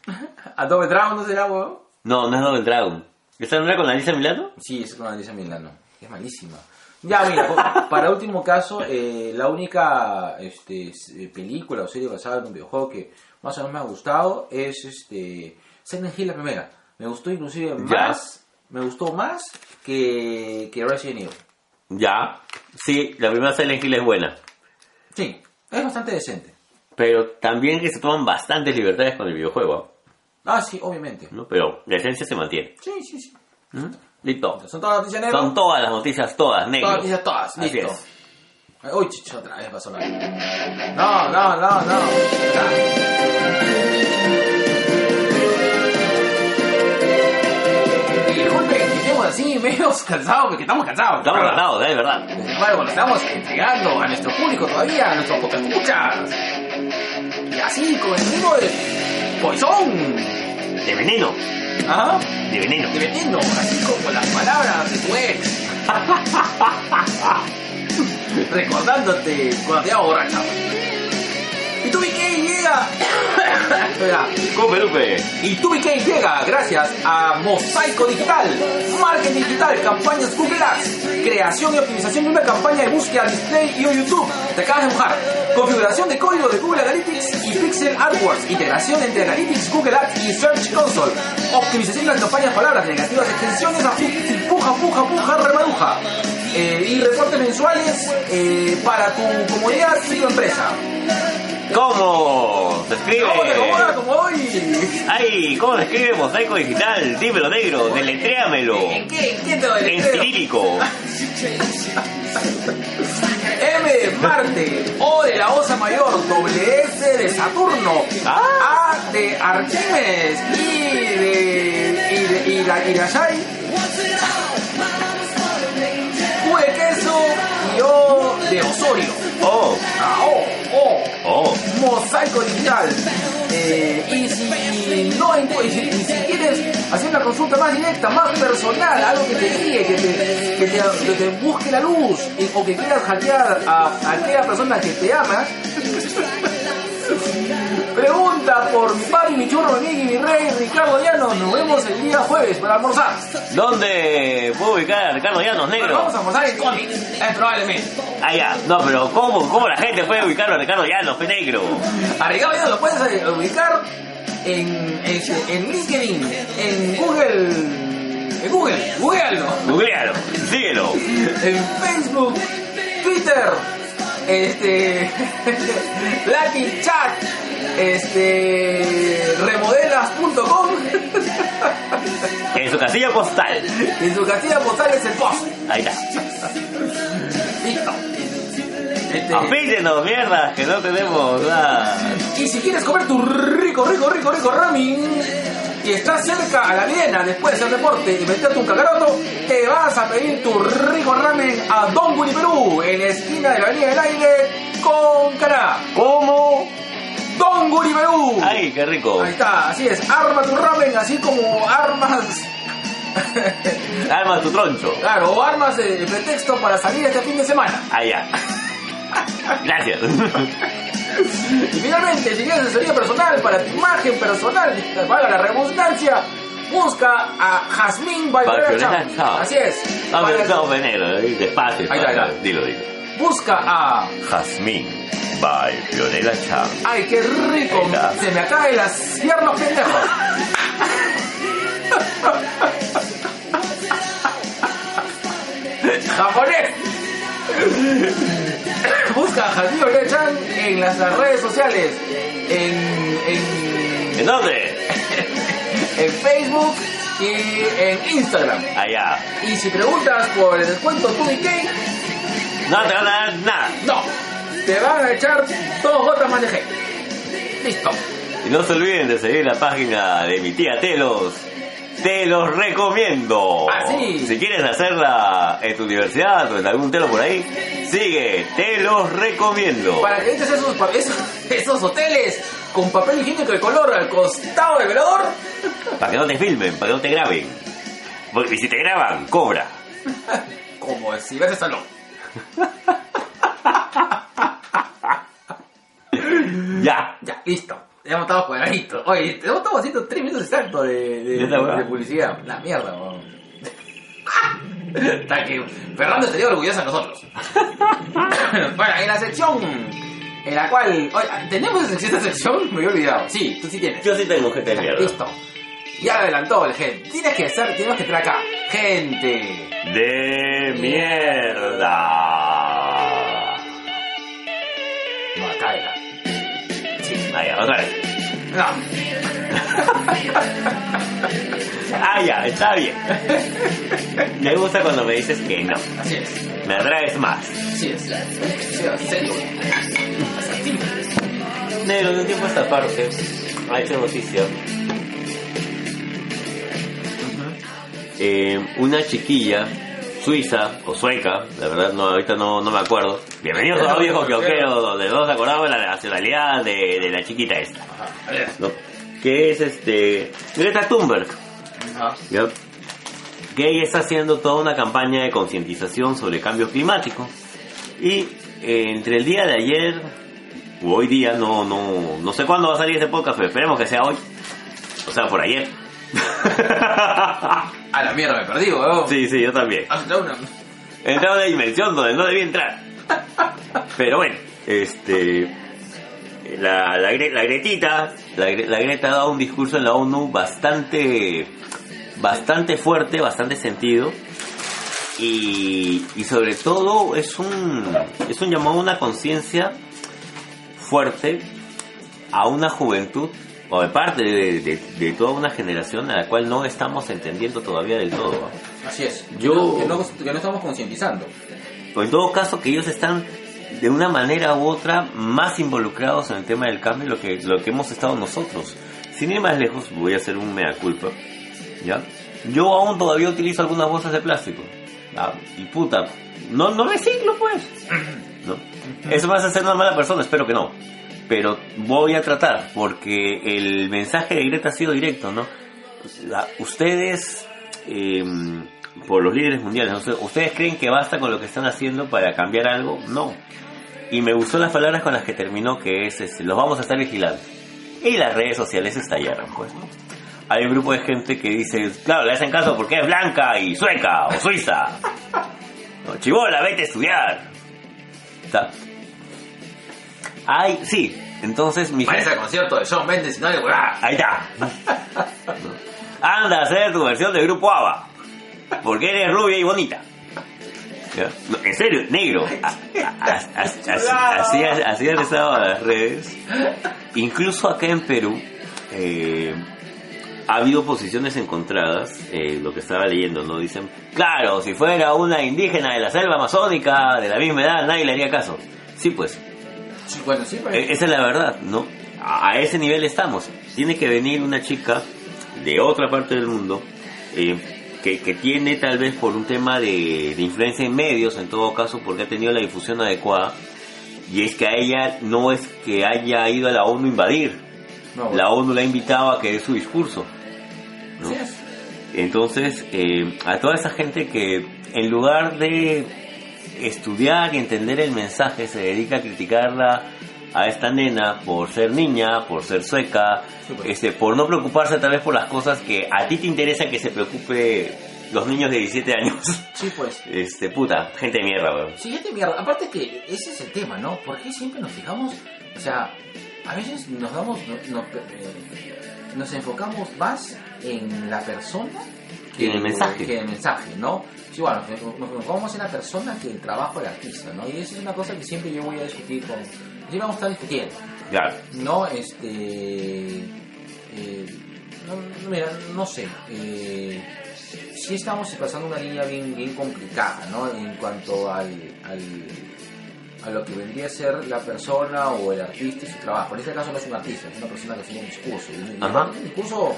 S2: [laughs]
S1: ¿Adobe Dragon no será, weón?
S2: No, no es Double Dragon. ¿Esta no era con Alicia Milano?
S1: Sí, es con Alicia Milano. Es malísima. Ya, mira, [laughs] para último caso, eh, la única este, eh, película o serie basada en un videojuego que más o menos me ha gustado es este Silent Hill la primera. Me gustó inclusive
S2: Ya.
S1: más, me gustó más que, que Resident Evil.
S2: Ya. Sí, la primera Silent Hill es buena.
S1: Sí, es bastante decente.
S2: Pero también que se toman bastantes libertades con el videojuego,
S1: Ah, sí, obviamente.
S2: ¿no? Pero la esencia se mantiene.
S1: Sí, sí, sí.
S2: ¿Mm? Listo.
S1: ¿Son todas las noticias negras?
S2: Son todas las noticias, todas, negro.
S1: Todas las noticias, todas.
S2: Así
S1: Listo.
S2: es.
S1: Uy, chicho, otra vez pasó la... No, no, no, no. Disculpe, que estemos así, medio cansados, porque estamos cansados.
S2: Estamos
S1: ¿verdad?
S2: ganados, es verdad.
S1: Embargo, lo estamos entregando a nuestro público todavía, a nuestros escuchas. Y así, con el ritmo de Poison.
S2: De veneno,
S1: Ajá.
S2: de veneno.
S1: De veneno, así como las palabras de tu ex. [laughs] Recordándote cuando te borracha. Y tu BK llega. [laughs] Espera.
S2: Cupe, Lupe.
S1: Y tu BK llega gracias a Mosaico Digital, Marketing Digital, campañas Google Ads, creación y optimización de una campaña de búsqueda, display y o YouTube. Te acabas de mojar. Configuración de código de Google Analytics y Pixel AdWords. Integración entre Analytics, Google Ads y Search Console. Optimización de las campañas, palabras negativas, extensiones, puja, puja, puja, remaruja. Eh, y reportes mensuales eh, para tu comodidad y tu empresa.
S2: ¿Cómo se escribe?
S1: ¿Cómo hoy?
S2: Ay, ¿cómo se escribe mosaico digital? Dímelo, negro, deletréamelo.
S1: ¿En qué? ¿En qué te lo
S2: En
S1: deletreo?
S2: cirílico.
S1: M de Marte, O de la Osa Mayor, W S de Saturno,
S2: Ah.
S1: A de Arquímedes y de y de Ira- Irayay, Q de Queso y O de Osorio.
S2: Oh,
S1: Ah, O,
S2: oh.
S1: Mosaico Digital. Eh, y si no y y si quieres hacer una consulta más directa, más personal, algo que te guíe, que te, que te, que te busque la luz, o que quieras hackear a, a aquella persona que te ama, pregunta por mi papi, mi churro, mi mi rey, Ricardo Llano. Nos vemos el día jueves para almorzar.
S2: ¿Dónde puedo ubicar a Ricardo Llanos, negro?
S1: vamos a almorzar en cómics, eh, probablemente.
S2: Ah, ya. No, pero ¿cómo, ¿cómo la gente puede ubicar a Ricardo Llanos, fe negro?
S1: A Ricardo Llano lo puedes eh, ubicar en, en, en LinkedIn, en Google, en Google, googlealo,
S2: Googlealo, síguelo.
S1: en Facebook, Twitter, este, [laughs] Latin Chat, este, remodelas.com,
S2: En su casilla postal.
S1: en su casilla postal es el post.
S2: Ahí está.
S1: Listo. Este,
S2: Apítenos, mierda, que no tenemos nada.
S1: y si quieres comer tu rico, rico, rico, rico ramen y estás cerca a la Viena después de hacer deporte y meterte un cacaroto, te vas a pedir tu rico ramen a Don Guri Perú, en la esquina de la Avenida del Aire con Caná.
S2: ¿Cómo?
S1: Don Guri Perú.
S2: Ay, qué rico.
S1: Ahí está, así es, arma tu ramen así como armas, [laughs]
S2: Arma tu troncho.
S1: claro, o armas de pretexto para salir este fin de semana.
S2: Ah, ya. [laughs] Gracias. [laughs]
S1: Y finalmente, si quieres asesoría personal para tu imagen personal, valga la redundancia, busca a Cham.
S2: Cham.
S1: Así es.
S2: No, pero no, venero, eh, despacio.
S1: Ahí está, ahí.
S2: Dilo, dilo.
S1: Busca a...
S2: Jazmín by Fiorella Chan.
S1: ¡Ay, qué rico! Se me acaban las piernas pendejos. [laughs] ¡Japonés! Busca a Jasmine Violeta Chan en las redes sociales. En... en
S2: ¿En dónde? [laughs]
S1: en Facebook y en Instagram.
S2: Allá.
S1: Y si preguntas por el descuento Tubi Cake,
S2: No te van a dar nada.
S1: no, te van a echar dos gotas más de gel. Listo.
S2: Y no se olviden de seguir la página de mi tía Telos. Te los recomiendo.
S1: Ah, sí.
S2: Si quieres hacerla en tu universidad o en algún telo por ahí, sigue. Te los recomiendo.
S1: Para que eches esos, esos, esos hoteles con papel higiénico de color al costado del velador,
S2: Para que no te filmen, para que no te graben. Porque si te graban, cobra.
S1: como si ves salón. [laughs]
S2: Ya.
S1: Ya, listo. Ya hemos estado cuadraditos. Oye, hemos estado haciendo tres minutos exactos de,
S2: está,
S1: publicidad. La mierda, weón. Hasta que Fernando estaría orgulloso de nosotros. [laughs] bueno, en la sección en la cual... Oye, ¿tenemos esta sección? Me había olvidado. Sí, tú sí tienes.
S2: Yo sí tengo gente de mierda.
S1: Listo. Ya adelantó el gente. Tienes que ser, tenemos que entrar acá. Gente.
S2: De mierda. Ah, ya, otra vez.
S1: No.
S2: Ah, ya, está bien. Me gusta cuando me dices que no.
S1: Así es.
S2: Me atraes más.
S1: Así es. Serio.
S2: Negro, de un tiempo a esta parte, ha hecho noticia. Eh, una chiquilla suiza o sueca, la verdad no ahorita no, no me acuerdo. Bienvenidos a los viejos quioqueros, donde no nos acordamos de la nacionalidad de, de la chiquita esta. ¿no? Que es este Greta Thunberg. ¿ya? que ella está haciendo toda una campaña de concientización sobre cambio climático. Y eh, entre el día de ayer o hoy día, no, no, no sé cuándo va a salir ese podcast, pero esperemos que sea hoy. O sea, por ayer. [laughs]
S1: A la mierda me perdí, weón.
S2: sí, sí, yo también.
S1: Has entrado una...
S2: He entrado en una dimensión donde no debía entrar. Pero bueno, este. La, la, Gre- la Gretita, la, Gre- la Greta ha dado un discurso en la ONU bastante, bastante fuerte, bastante sentido. Y, y sobre todo es un, es un llamado a una conciencia fuerte a una juventud o de parte de, de- de toda una generación a la cual no estamos entendiendo todavía del todo.
S1: Así es.
S2: Yo-
S1: Que no, que no estamos concientizando.
S2: O en todo caso que ellos están de una manera u otra más involucrados en el tema del cambio lo que, lo que hemos estado nosotros. Sin ir más lejos, voy a hacer un mea culpa. ¿Ya? Yo aún todavía utilizo algunas bolsas de plástico. ¿ya? Y puta, no, no reciclo pues. ¿No? Eso me hace ser una mala persona, espero que no. Pero voy a tratar, porque el mensaje de Greta ha sido directo, ¿no? Ustedes, eh, por los líderes mundiales. ¿ustedes creen que basta con lo que están haciendo para cambiar algo? No. Y me gustó las palabras con las que terminó, que es, este, los vamos a estar vigilando. Y las redes sociales estallaron, pues, ¿no? Hay un grupo de gente que dice, claro, le hacen caso porque es blanca y sueca o suiza. [laughs] No, chibola, vete a estudiar. Está. Ay, sí. Entonces mi
S1: Parece el concierto de Shawn Mendes y no de huevada.
S2: Ahí está. Anda a hacer tu versión de grupo ABBA. Porque eres rubia y bonita. En serio, negro. Así, así han estado las redes. Incluso acá en Perú eh, ha habido posiciones encontradas. eh, lo que estaba leyendo, ¿no? Dicen, claro, si fuera una indígena de la selva amazónica de la misma edad, nadie le haría caso. Sí, pues.
S1: Sí, bueno, sí, pero...
S2: E- Esa es la verdad, ¿no? A ese nivel estamos. Tiene que venir una chica de otra parte del mundo eh, que, que tiene tal vez por un tema de, de influencia en medios, en todo caso, porque ha tenido la difusión adecuada. Y es que a ella no es que haya ido a la ONU a invadir.
S1: No, bueno.
S2: La ONU la ha invitado a que dé su discurso. Entonces, eh, a toda esa gente que en lugar de estudiar y entender el mensaje se dedica a criticarla a esta nena por ser niña, por ser sueca,
S1: Sí,
S2: este, por no preocuparse tal vez por las cosas que a ti te interesa que se preocupe los niños de 17 años.
S1: Sí, pues. [laughs]
S2: Este, puta, gente de mierda, weón.
S1: Siguiente mierda. Aparte que ese es el tema, ¿no? ¿Por qué siempre nos fijamos? O sea, a veces nos damos, no- no- eh, nos enfocamos más en la persona
S2: Que en el mensaje.
S1: Que en el mensaje, ¿no? Sí, bueno, nos nos enfocamos en la persona que el trabajo del artista, ¿no? Y esa es una cosa que siempre yo voy a discutir con... Siempre vamos a estar discutiendo.
S2: Claro.
S1: No, este. eh, no, mira, no sé. Eh, sí estamos pasando una línea bien, bien complicada, ¿no? En cuanto al, al- a lo que vendría a ser la persona o el artista y su trabajo. En este caso no es un artista, es una persona que tiene un discurso. Y
S2: Ajá.
S1: un discurso.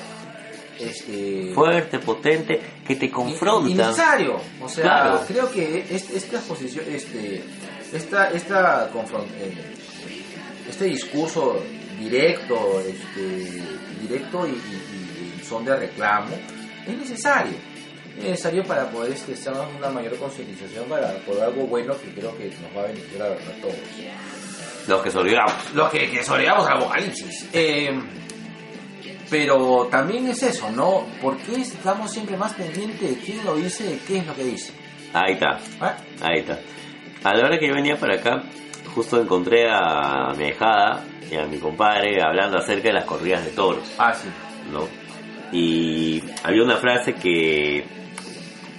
S1: Este,
S2: Fuerte, potente, que te confronta.
S1: Innecesario. O sea,
S2: Claro.
S1: creo que este, esta posición, este, esta, esta eh, este discurso directo, este, directo y, y- y son de reclamo, es necesario. Es necesario para poder este, hacer una mayor concientización para por algo bueno que creo que nos va a beneficiar a, todos.
S2: Los que se olvidamos.
S1: Los que, que sobrevivamos al apocalipsis. Eh, pero también es eso, ¿no? ¿Por qué estamos siempre más pendientes de quién lo dice, de qué es lo que dice?
S2: Ahí está.
S1: ¿Ah?
S2: Ahí está. A la hora que yo venía para acá, justo encontré a mi hijada y a mi compadre hablando acerca de las corridas de toros,
S1: Ah, sí.
S2: ¿no? Y había una frase que,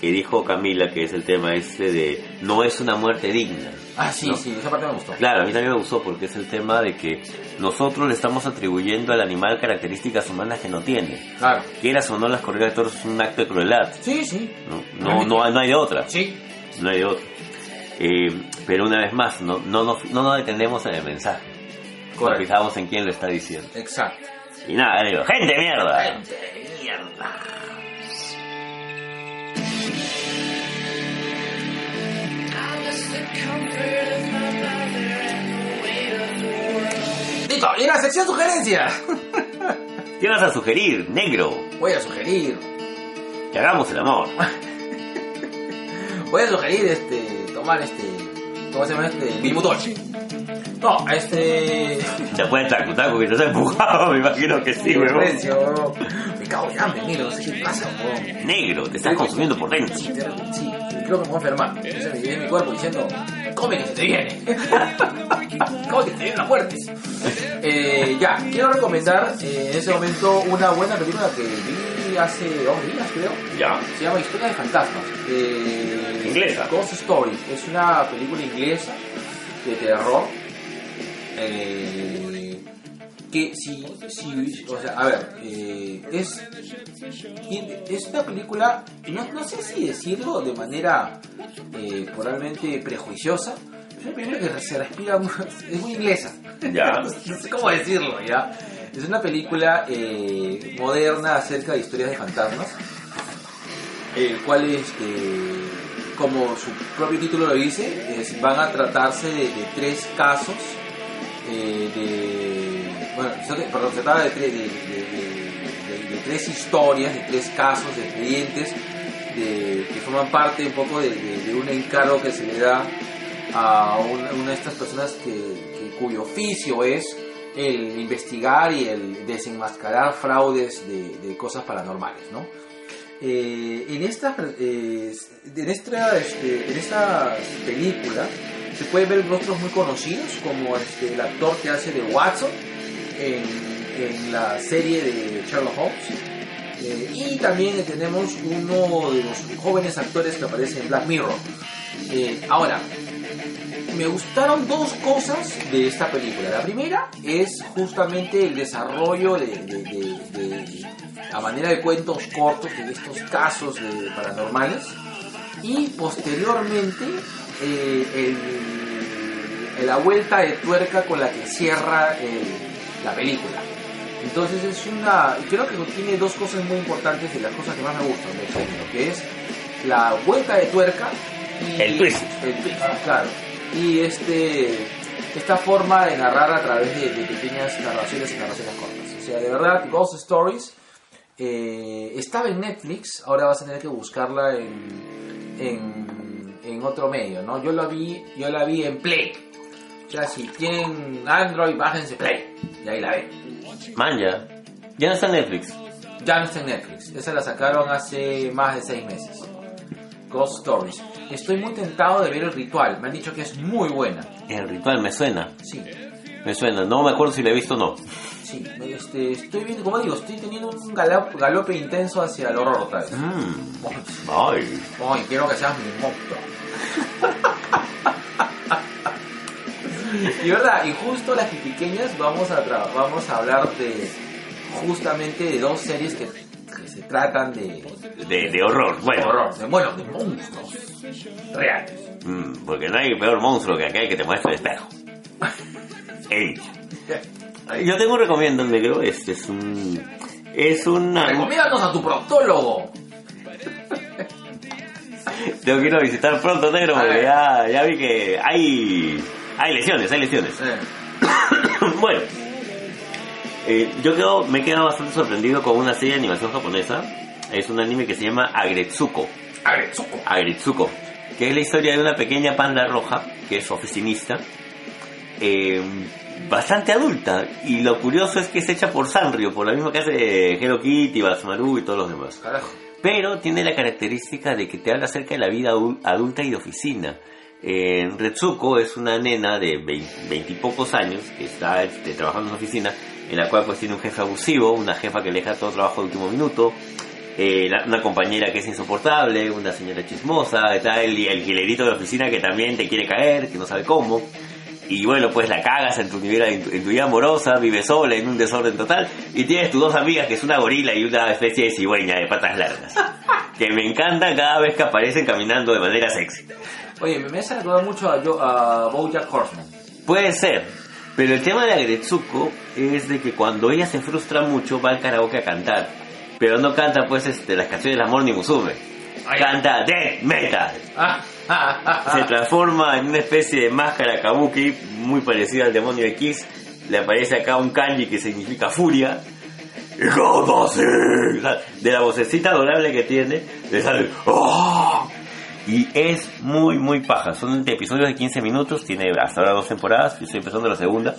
S2: que dijo Camila, que es el tema este de no es una muerte digna.
S1: Ah, sí,
S2: ¿no?
S1: sí, esa parte me gustó.
S2: Claro, a mí también me gustó porque es el tema de que nosotros le estamos atribuyendo al animal características humanas que no tiene.
S1: Claro.
S2: Quieras o no, las corridas de toros es un acto de crueldad,
S1: Sí, sí.
S2: ¿no? No, no, no hay de otra.
S1: Sí.
S2: no hay de otro. Eh, pero una vez más, no, no, nos, no nos detenemos en el mensaje. Nos
S1: Correcto.
S2: fijamos en quién lo está diciendo.
S1: Exacto.
S2: Y nada, digo, gente mierda.
S1: Gente de Listo, y la sección sugerencia. [laughs]
S2: ¿Qué vas a sugerir, negro?
S1: Voy a sugerir,
S2: Que hagamos el amor. [laughs]
S1: voy a sugerir este, tomar este, ¿cómo se llama este? Bilmutol. No, este...
S2: Después de taco, taco que te has empujado, [laughs] me imagino que sí, huevón.
S1: Me cago en hambre, sé qué pasa, huevón.
S2: Negro, te estás consumiendo por dentro.
S1: Sí, creo que me voy a enfermar. Entonces me llevé mi cuerpo diciendo, come que se te viene. [laughs] come que se te viene la muerte. Eh, ya, quiero recomendar eh, en ese momento una buena película que vi hace dos días, creo.
S2: Ya.
S1: Se llama Historia de Fantasmas.
S2: Inglesa.
S1: Ghost Story. Es una película inglesa de terror. Eh, que si, si, o sea, a ver, eh, es, es una película, no, no sé si decirlo de manera eh, probablemente prejuiciosa, es una película que se respira, es muy inglesa.
S2: Ya. [laughs]
S1: no sé cómo decirlo, ¿ya? Es una película eh, moderna acerca de historias de fantasmas, el cual, este, como su propio título lo dice, es- van a tratarse de, de tres casos, eh, de, bueno, perdón, se trata de, de- de- tres historias, de tres casos, de expedientes, que forman parte un poco de, un encargo que se le da a una, una de estas personas que, que- cuyo oficio es el investigar y el desenmascarar fraudes de, cosas paranormales, ¿no? Eh, en esta eh, en esta este, en esta película se pueden ver rostros muy conocidos como este, el actor que hace de Watson en, la serie de Sherlock Holmes Eh, y también tenemos uno de los jóvenes actores que aparece en Black Mirror Eh, ahora me gustaron dos cosas de esta película. La primera es justamente el desarrollo de, de- a manera de cuentos cortos de estos casos paranormales. Y posteriormente eh, el, la vuelta de tuerca con la que cierra eh, la película. Entonces es una, creo que tiene dos cosas muy importantes y las cosas que más me gustan de género, que es la vuelta de tuerca y
S2: El twist.
S1: el twist, claro. Y este esta forma de narrar a través de, de pequeñas narraciones y narraciones cortas. O sea, de verdad, Ghost Stories eh, estaba en Netflix, ahora vas a tener que buscarla en, en, en otro medio, ¿no? Yo la vi, yo la vi en Play. O sea, si tienen Android, bájense Play. Y ahí la ven.
S2: Man, ya. Ya no está en Netflix.
S1: Ya no está en Netflix. Esa la sacaron hace más de seis meses. Ghost Stories. Estoy muy tentado de ver el ritual. Me han dicho que es muy buena.
S2: El ritual me suena.
S1: Sí,
S2: Me suena. No me acuerdo si la he visto o no.
S1: Sí. Este, estoy viendo, como digo, estoy teniendo un galo- galope intenso hacia el horror otra vez.
S2: Mm. Ay.
S1: Ay, quiero que seas mi monstruo. y verdad, y justo las pequeñas vamos a tra- vamos a hablar de justamente de dos series que, que se tratan de,
S2: De, de horror.
S1: de
S2: Bueno.
S1: horror, de, bueno, de monstruos reales.
S2: Mm, porque no hay peor monstruo que aquel que te muestra el espejo. Ey. Yo tengo un recomiendo, negro. Este es un. Es una.
S1: Recomiéndanos a tu proctólogo.
S2: Tengo que ir a visitar pronto, negro, porque ya, ya vi que hay. Hay lesiones, hay lesiones. [coughs] bueno, eh, yo quedo, me he quedado bastante sorprendido con una serie de animación japonesa. Es un anime que se llama Agretsuko.
S1: Agretsuko.
S2: Agretsuko, que es la historia de una pequeña panda roja que es oficinista, eh, bastante adulta. Y lo curioso es que es hecha por Sanrio, por la misma que hace Hello Kitty, Basmaru y todos los demás.
S1: Carajo.
S2: Pero tiene la característica de que te habla acerca de la vida adu- adulta y de oficina. Eh, Retsuko es una nena de veintipocos años que está este, trabajando en una oficina en la cual pues tiene un jefe abusivo, una jefa que le deja todo trabajo de último minuto, eh, la- una compañera que es insoportable, una señora chismosa, está el, el gilerito de la oficina que también te quiere caer, que no sabe cómo. Y bueno, pues la cagas en tu, vida, en, tu, en tu vida amorosa, vives sola en un desorden total y tienes tus dos amigas que es una gorila y una especie de cigüeña de patas largas. [laughs] que me encanta cada vez que aparecen caminando de manera sexy.
S1: Oye, me hace recordar mucho a, yo, a Bojack Horseman.
S2: Puede ser, pero el tema de Agretsuko es de que cuando ella se frustra mucho va al karaoke a cantar. Pero no canta pues este, las canciones de amor ni Musume. Canta death metal.
S1: Ah,
S2: Se transforma en una especie de máscara kabuki muy parecida al demonio de Kiss. Le aparece acá un kanji que significa furia. De la vocecita adorable que tiene, le sale. ¡Oh! Y es muy, muy paja. Son episodios de 15 minutos. Tiene hasta ahora dos temporadas. Yo estoy empezando la segunda.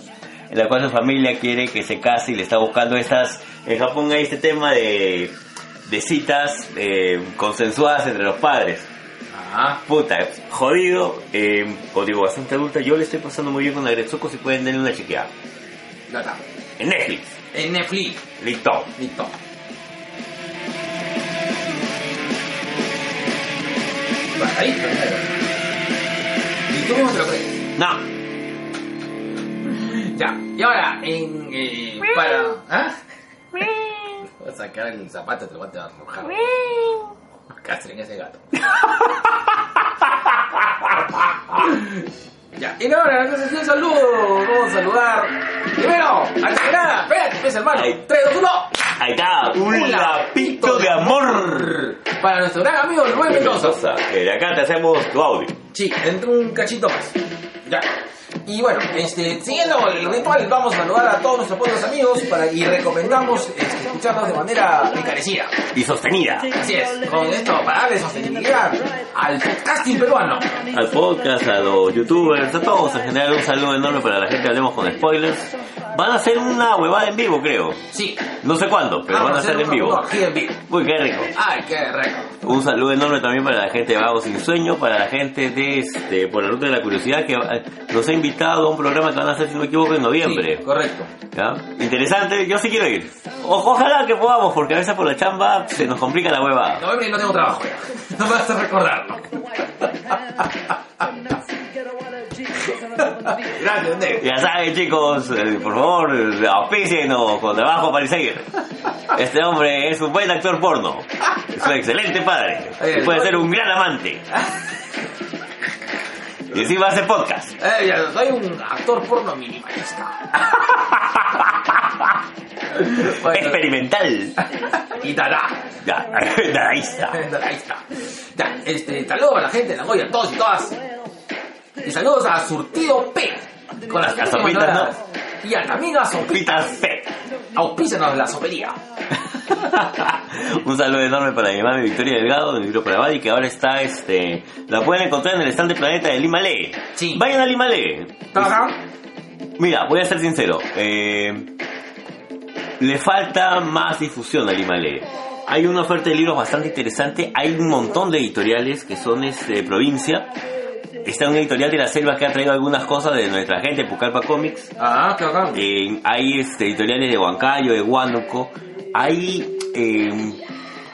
S2: En la cual su familia quiere que se case y le está buscando estas. En Japón hay este tema de, de citas eh, consensuadas entre los padres.
S1: Ah,
S2: Puta, jodido, eh, o digo bastante adulta, yo le estoy pasando muy bien con Agretsuko si pueden darle una chequeada.
S1: ya está.
S2: En Netflix,
S1: En Netflix.
S2: listo.
S1: Listo. Bajadito, claro. ¿Y tú mismo te lo crees?
S2: No, [laughs]
S1: Ya. Y ahora, en. Eh, para. ¿Ah? [laughs] Voy a sacar el zapato, te lo voy a arrojar. Castren ese gato. [laughs] ya. Y ahora, entonces, un saludo. Vamos a saludar. Primero, antes que nada, espérate, empieza hermano.
S2: Ahí.
S1: 3, 2, 1.
S2: ahí está, un lapito de amor.
S1: Para nuestro gran amigo Rubén. Mendoza,
S2: que de acá te hacemos tu audio.
S1: Sí, dentro un cachito más. Ya. Y bueno, este, siguiendo el ritual, vamos a saludar a todos nuestros buenos amigos para, y recomendamos este, escucharnos de manera encarecida.
S2: Y sostenida.
S1: Así es, con esto para darle sostenibilidad al podcasting peruano.
S2: Al podcast, a los youtubers, a todos en general, un saludo enorme para la gente que hablemos con spoilers. Van a hacer una huevada en vivo, creo.
S1: Sí,
S2: No sé cuándo, pero van a hacer en vivo.
S1: aquí en vivo.
S2: Uy, qué rico.
S1: Ay, qué rico.
S2: Un saludo enorme también para la gente de Vagos Sin Sueño, para la gente de este, por la Ruta de la Curiosidad que eh, nos ha invitado a un programa que van a hacer, si no me equivoco, en noviembre.
S1: Sí, correcto.
S2: ¿Ya? Interesante, yo sí quiero ir. O- ojalá que podamos, porque a veces por la chamba se nos complica la hueva.
S1: Noviembre y no tengo trabajo ya. No me vas a recordarlo. Gracias.
S2: Ya saben chicos, eh, por favor, auspícienos con trabajo para seguir. Este hombre es un buen actor porno. Es un excelente padre. Y puede ser un gran amante. Y encima hace podcast.
S1: Eh, ya, soy un actor porno minimalista. [laughs] Bueno,
S2: Experimental.
S1: y dará.
S2: Ya, [laughs] Dadaísta. [laughs]
S1: Ya, este, saludos a la gente de Nagoya, todos y todas. Y saludos a Surtido P. Con las
S2: sopitas,
S1: horas. Y a también a Sopitas.
S2: Pitas P.
S1: Auspícenos la sopería. [laughs]
S2: Un saludo enorme para mi mami Victoria Delgado del libro para Badi, que ahora está, este, la pueden encontrar en el stand de Planeta de Lima Lee.
S1: Sí.
S2: Vayan a Lima Lee. Mira, voy a ser sincero. eh, le falta más difusión a Lima Lee. Hay una oferta de libros bastante interesante. Hay un montón de editoriales que son este, de provincia. Está una editorial de la selva que ha traído algunas cosas de nuestra gente, Pucallpa Comics.
S1: Ah, qué bacán.
S2: Eh, hay este, editoriales de Huancayo, de Huánuco. Hay, eh,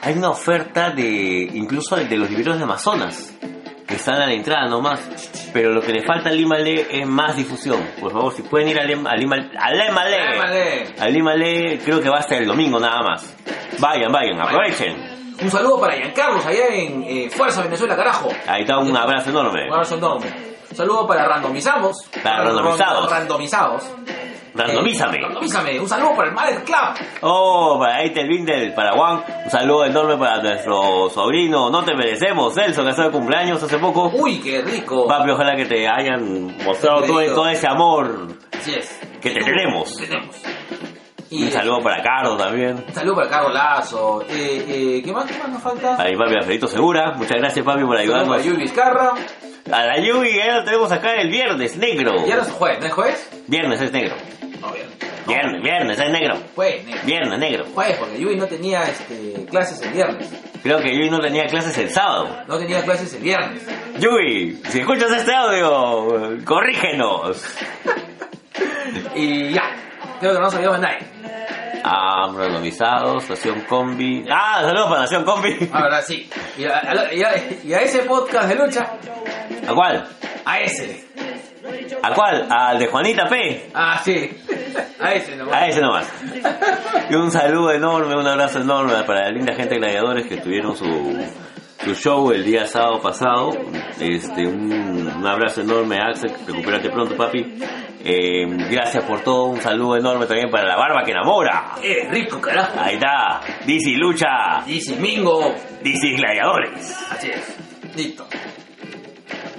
S2: hay una oferta de incluso de los libros de Amazonas que están a la entrada nomás. Pero lo que le falta a Lima Lee es más difusión. Por favor, si pueden ir a Lima, a Lima, a Lima Lee.
S1: Llémale.
S2: A Lima Lee creo que va hasta el domingo nada más. Vayan, vayan, aprovechen.
S1: Un saludo para Giancarlos allá en eh, Fuerza Venezuela, carajo.
S2: Ahí está un abrazo enorme.
S1: Un abrazo enorme. Un saludo para Randomizamos.
S2: Para Randomizados.
S1: Randomizados.
S2: Randomízame.
S1: Eh, randomízame. Un saludo para el Mallet Club.
S2: Oh, para Eitel Bindel, para Juan, un saludo enorme para nuestro sobrino, no te merecemos, Celso, que está de cumpleaños hace poco.
S1: Uy, qué rico.
S2: Papi, ojalá que te hayan mostrado todo ese amor
S1: Así es.
S2: que te tenemos.
S1: Tenemos.
S2: Un saludo para Carlos también.
S1: Un saludo para Carlos Lazo. Eh, eh, ¿Qué más? ¿Qué más nos falta?
S2: A mi papi Alfredito Segura, muchas gracias papi por ayudarnos.
S1: para Yubi Vizcarra.
S2: A la Yubi, ya lo tenemos acá el viernes, negro.
S1: Y ahora es jueves, ¿no es jueves?
S2: Viernes es negro.
S1: No, viernes. No,
S2: Viernes, viernes es negro.
S1: Jueves, negro.
S2: Viernes negro.
S1: Jueves, porque Yubi no tenía este, clases el viernes.
S2: Creo que Yubi no tenía clases el sábado.
S1: No tenía clases el viernes.
S2: Yubi, si escuchas este audio, corrígenos. [laughs]
S1: Y ya. Creo que no nos olvidamos de nadie.
S2: Ah, randomizados, Nación Combi. Ah, saludos para Nación Combi.
S1: Ah, verdad, sí. Y a, a- y a- y a ese podcast de lucha,
S2: ¿A cuál?
S1: a ese.
S2: ¿A cuál? Al de Juanita P.
S1: Ah, sí. A ese nomás.
S2: A ese nomás. Y un saludo enorme, un abrazo enorme para la linda gente de Gladiadores que tuvieron su, su show el día sábado pasado. Este, un, un abrazo enorme, Axel. Recupérate pronto, papi. Eh, gracias por todo. Un saludo enorme también para la barba que enamora.
S1: Eres rico, carajo.
S2: Ahí está. DC Lucha.
S1: Dice Mingo.
S2: DC Gladiadores.
S1: Así es. Listo.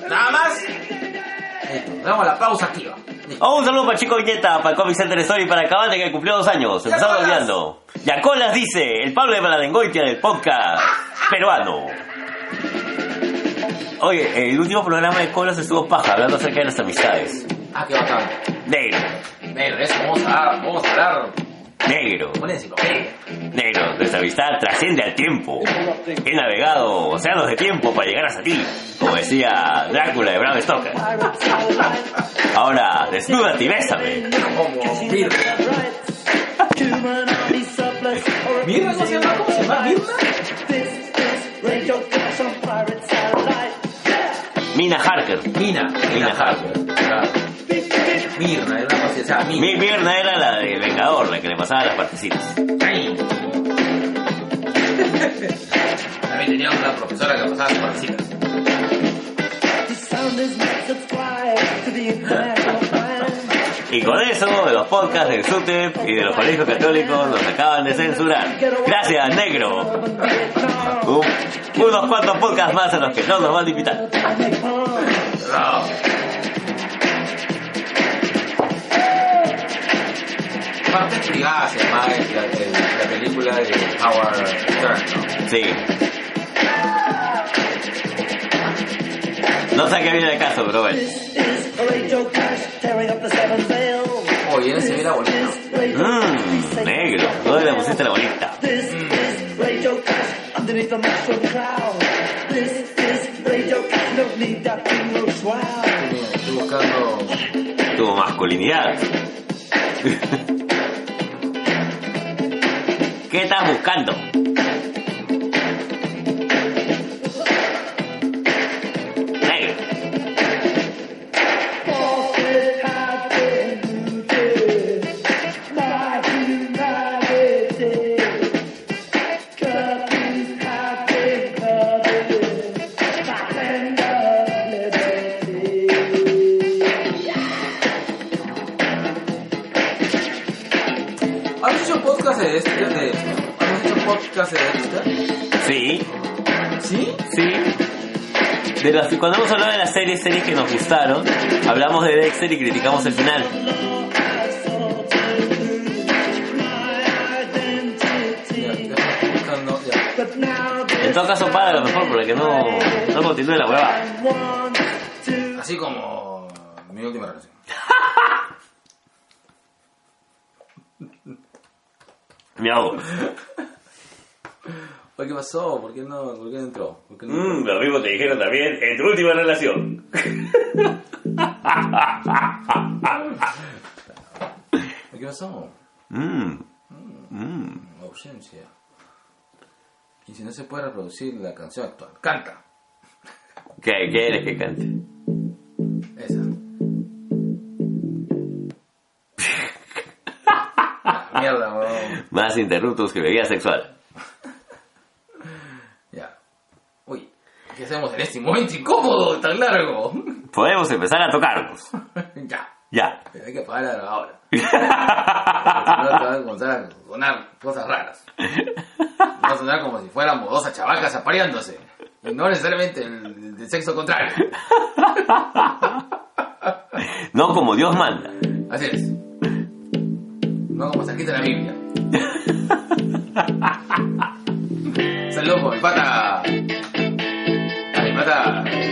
S1: Nada más. Listo. Damos la pausa activa.
S2: Oh, un saludo para Chico Viñeta, para el Comic Center Story, para Cabate que cumplió dos años. Empezamos olvidando. Yacolas dice, el Pablo de Maladengoitia del podcast peruano. Oye, el último programa de Colas estuvo paja, hablando acerca de las amistades.
S1: Ah, qué bacán.
S2: Negro,
S1: Negro, eso vamos a hablar. Vamos a hablar.
S2: negro,
S1: Una enciclopedia.
S2: negro. Nuestra amistad trasciende al tiempo. He navegado océanos de tiempo para llegar hasta ti, como decía Drácula de Bram Stoker. Ahora, desnúdate y bésame.
S1: Como Mirna. ¿Mirna cómo se llama? ¿Cómo se llama? ¿Mirna?
S2: Mina Harker.
S1: Mina.
S2: Mina Harker.
S1: Mirna, era una cosa, o sea, Mirna.
S2: Mi era la del Vengador, la que le pasaba las partecitas.
S1: Ay. También teníamos una profesora que pasaba sus partecitas.
S2: Y con eso, de los podcasts del SUTEP y de los colegios católicos nos acaban de censurar. Gracias, negro. Un- unos cuantos podcasts más a los que no nos van a invitar.
S1: Partes privadas se llama la, la- la película de Howard Stern, ¿no?
S2: Sí. No sé a qué viene el caso, pero bueno.
S1: Él se ve la bolita.
S2: Mmm, negro. ¿Dónde le pusiste la bolita?
S1: Estoy buscando.
S2: Tu masculinidad. [laughs] ¿Qué estás buscando?
S1: ¿Has hecho podcast de Dexter?
S2: Sí,
S1: ¿Sí?
S2: sí. De las, cuando hemos hablado de las series, series que nos gustaron, hablamos de Dexter y criticamos el final.
S1: Ya, ya estoy buscando, ya.
S2: En todo caso, para lo mejor, para que no, no continúe la hueva.
S1: Así como mi última relación. [laughs]
S2: Me hago.
S1: Oye, ¿qué pasó? ¿Por qué no, por qué no entró? ¿Por qué no
S2: Mmm, lo mismo te dijeron también en tu última relación.
S1: ¿Qué pasó?
S2: Mmm, mmm.
S1: Ausencia. Y si no se puede reproducir la canción actual, canta.
S2: ¿Qué, ¿Qué eres que cante?
S1: Esa. [laughs] Ah, Mierda, weón.
S2: Más interruptos que bebida sexual.
S1: Ya. Uy, ¿qué hacemos en este momento incómodo, tan largo?
S2: Podemos empezar a tocarnos. [laughs]
S1: ya.
S2: Ya.
S1: Pero hay que apagar la grabadora. [laughs] Si no, te van a comenzar a sonar cosas raras. Va a sonar como si fuéramos dos chavacas apareándose. Y no necesariamente el, el sexo contrario. [laughs]
S2: No como Dios manda.
S1: Así es. No como se en la Biblia. Saludos por mi pata.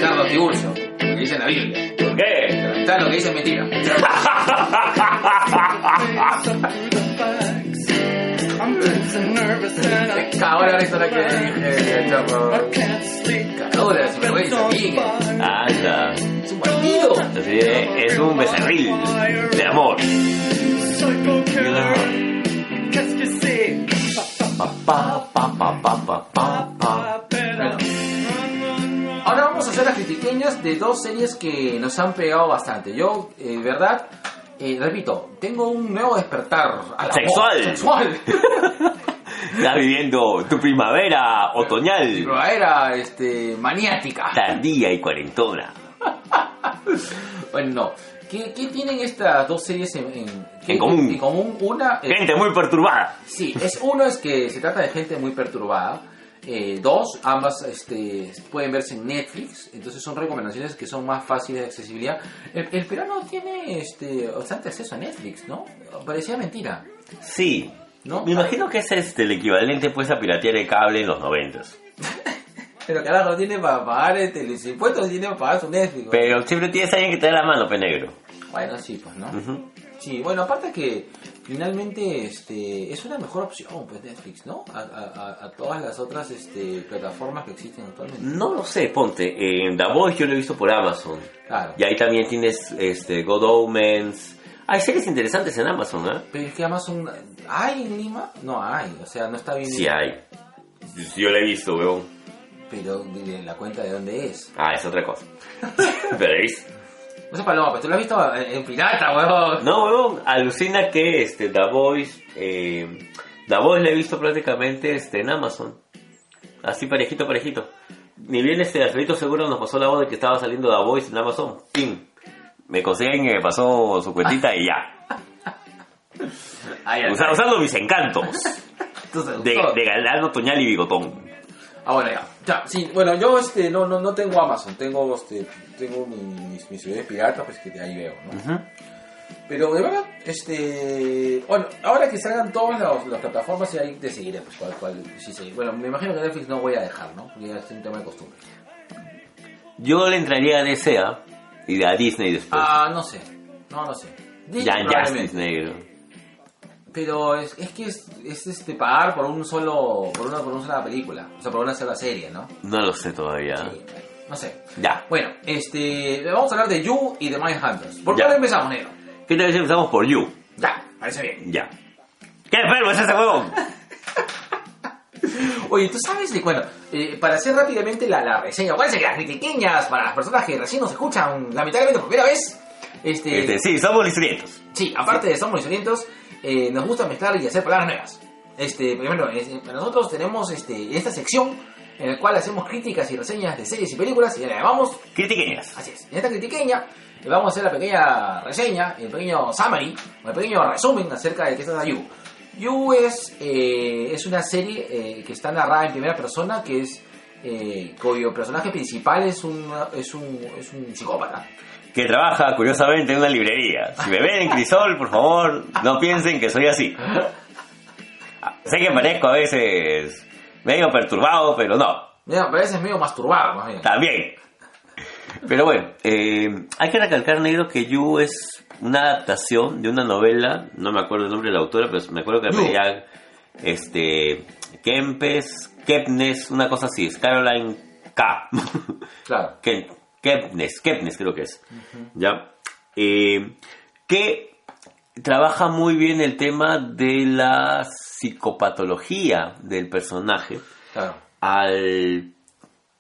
S1: A mi pata Ricardo Tiburcio. Lo que dice la Biblia.
S2: ¿Por qué?
S1: Lo que dice es mentira. Ahora es lo que dije, chapo. Ahora, si me voy a decir,
S2: Anda.
S1: es un bandido.
S2: Así es, es un becerril de amor. Pa, pa, pa, pa,
S1: A las critiqueñas de dos series que nos han pegado bastante. Yo, eh, verdad, eh, repito, tengo un nuevo despertar al amor
S2: Sexual.
S1: sexual. [laughs]
S2: Estás viviendo tu primavera otoñal,
S1: Primavera, este, maniática.
S2: tardía y cuarentona. [laughs]
S1: Bueno, no. ¿Qué, qué tienen estas dos series en, en,
S2: En común.
S1: En común, una...
S2: Gente muy perturbada.
S1: Sí, es uno es que se trata de gente muy perturbada. Eh, dos, ambas este, pueden verse en Netflix, entonces son recomendaciones que son más fáciles de accesibilidad. El, el peruano tiene este, bastante acceso a Netflix, ¿no? Parecía mentira,
S2: Sí.
S1: ¿no?
S2: Me imagino que es este, el equivalente pues a piratear el cable en los noventas. [laughs]
S1: Pero carajo, tiene para pagar este, los impuestos, tiene para pagar su Netflix. ¿no?
S2: Pero siempre tienes a alguien que te da la mano, pe negro.
S1: Bueno, sí, pues, ¿no?
S2: Ujú.
S1: Sí, bueno, aparte que finalmente este, es una mejor opción, pues Netflix, ¿no? A, a- a- a todas las otras este, plataformas que existen actualmente.
S2: No lo sé, ponte. En The Voice yo lo he visto por Amazon.
S1: Claro.
S2: Y ahí también tienes este, God Omens. Hay series interesantes en Amazon, ¿eh?
S1: Pero es que Amazon... ¿Hay en Lima? No hay, o sea, no está bien...
S2: Sí hay. Yo la he visto, weón.
S1: Pero dile la cuenta de dónde es.
S2: Ah, es otra cosa. [laughs] ¿Veréis?
S1: No sé, Paloma, pero tú lo has visto en, pirata, huevón.
S2: No, weón, alucina que este, The Voice, eh, The Voice la he visto prácticamente este, en Amazon. Así parejito, parejito. Ni bien este Alfredito seguro nos pasó la voz de que estaba saliendo The Voice en Amazon. ¡Pim! Me consiguen que me pasó su cuentita y ya.
S1: Ya.
S2: Usa- usando mis encantos
S1: Entonces,
S2: de, de galán otoñal y bigotón.
S1: Ah, bueno, ya. Ya, sí, bueno, yo este, no, no, no tengo Amazon, tengo, este, tengo mi- mis, mis ciudades piratas, pues que de ahí veo, ¿no?
S2: Ujú.
S1: Pero de verdad, este, bueno, ahora que salgan todas las, las plataformas, ya ahí decidiré, pues, cuál, cuál, sí, sí. Bueno, me imagino que Netflix no voy a dejar, ¿no? Porque ya es un tema de costumbre.
S2: Yo le entraría a DCA y a Disney después.
S1: Ah, no sé, no, no sé. Disney
S2: ya. Justice negro.
S1: Pero es, es que es, es, este pagar por un solo por una por una sola película, o sea, por una sola serie, ¿no?
S2: No lo sé todavía.
S1: Sí, no sé.
S2: Ya.
S1: Bueno, este vamos a hablar de You y de Mindhunters. ¿Por
S2: Ya.
S1: cuál empezamos, negro?
S2: ¿Qué tal si empezamos por You?
S1: Ya, parece bien.
S2: Ya. ¿Qué enfermo es ese huevón? [laughs]
S1: Oye, tú sabes de bueno, eh, para hacer rápidamente la, la reseña, ¿cuáles serían las critiqueñas para las personas que recién nos escuchan lamentablemente por primera vez? Este,
S2: Este, sí, somos lisurientos.
S1: Sí, aparte de somos lisurientos, eh, nos gusta mezclar y hacer palabras nuevas. Este, por ejemplo, es- nosotros tenemos este, esta sección en la cual hacemos críticas y reseñas de series y películas y la llamamos,
S2: Critiqueñas.
S1: así es, en esta critiqueña le vamos a hacer la pequeña reseña, el pequeño summary, o el pequeño resumen acerca de qué trata You. You es, eh, es una serie eh, que está narrada en primera persona, que es eh, cuyo personaje principal es un, es un, es un psicópata.
S2: Que trabaja, curiosamente, en una librería. Si me ven en Crisol, por favor, no piensen que soy así. [laughs] Sé que parezco a veces medio perturbado, pero no.
S1: Mira, parece medio masturbado, más bien.
S2: También. Pero bueno, eh, hay que recalcar, Negro, que You es una adaptación de una novela, no me acuerdo el nombre de la autora, pero me acuerdo que pedía este, Kempes, Kepnes, una cosa así, es Caroline K. [laughs]
S1: Claro.
S2: Ke- Kepnes, Kepnes creo que es. ¿Ya? Eh, que trabaja muy bien el tema de la psicopatología del personaje
S1: Claro.
S2: al,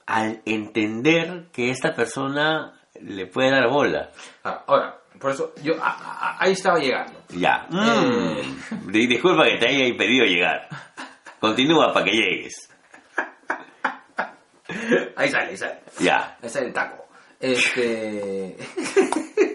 S2: al entender que esta persona le puede dar bola.
S1: Ah, Ahora, por eso, yo a- a- ahí estaba llegando.
S2: Ya. Mm. Di- Disculpa que te haya impedido llegar. Continúa para que llegues.
S1: Ahí sale, ahí sale.
S2: Ya.
S1: Ahí sale el taco. Este. [laughs]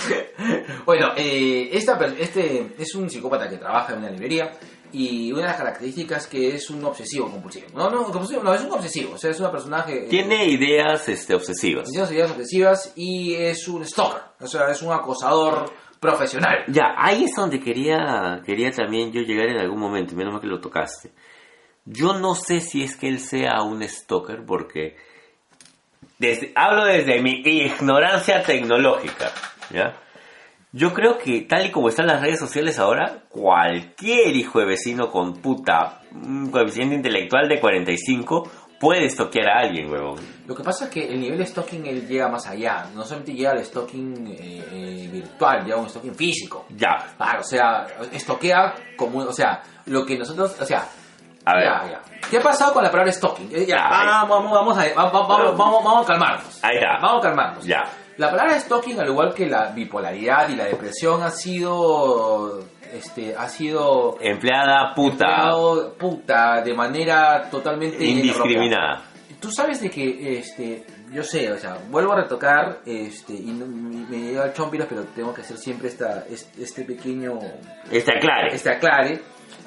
S1: [laughs] bueno, eh, esta, este es un psicópata que trabaja en una librería y una de las características que es un obsesivo compulsivo. No, no, compulsivo, no, es un obsesivo. O sea, es un personaje. eh,
S2: Tiene ideas este, obsesivas.
S1: Tiene ideas obsesivas y es un stalker. O sea, es un acosador profesional.
S2: Ya, ahí es donde quería, quería también yo llegar en algún momento, menos mal que lo tocaste. Yo no sé si es que él sea un stalker, porque desde, hablo desde mi ignorancia tecnológica, ¿ya? Yo creo que tal y como están las redes sociales ahora, cualquier hijo de vecino con puta, un coeficiente intelectual de 45, puede estoquear a alguien, huevón.
S1: Lo que pasa es que el nivel de stalking él llega más allá. No solamente llega al stalking eh, eh, virtual, llega a un stalking físico.
S2: Ya,
S1: Claro, o sea, estoquea como, o sea, lo que nosotros, o sea,
S2: a ver,
S1: ya, ya. ¿Qué ha pasado con la palabra stalking? Eh, Ya,
S2: Ya,
S1: vamos, vamos, vamos, a, vamos, vamos, vamos, vamos a calmarnos.
S2: Ahí está.
S1: Vamos a calmarnos.
S2: ya.
S1: La palabra stalking, al igual que la bipolaridad y la depresión, ha sido, este, ha sido
S2: Empleada puta,
S1: empleado, puta, de manera totalmente
S2: indiscriminada.
S1: Tú sabes de que, este, yo sé, o sea, vuelvo a retocar, este, y no- me me llega el chompiras, pero tengo que hacer siempre esta, este, este pequeño,
S2: Está claro.
S1: este aclare.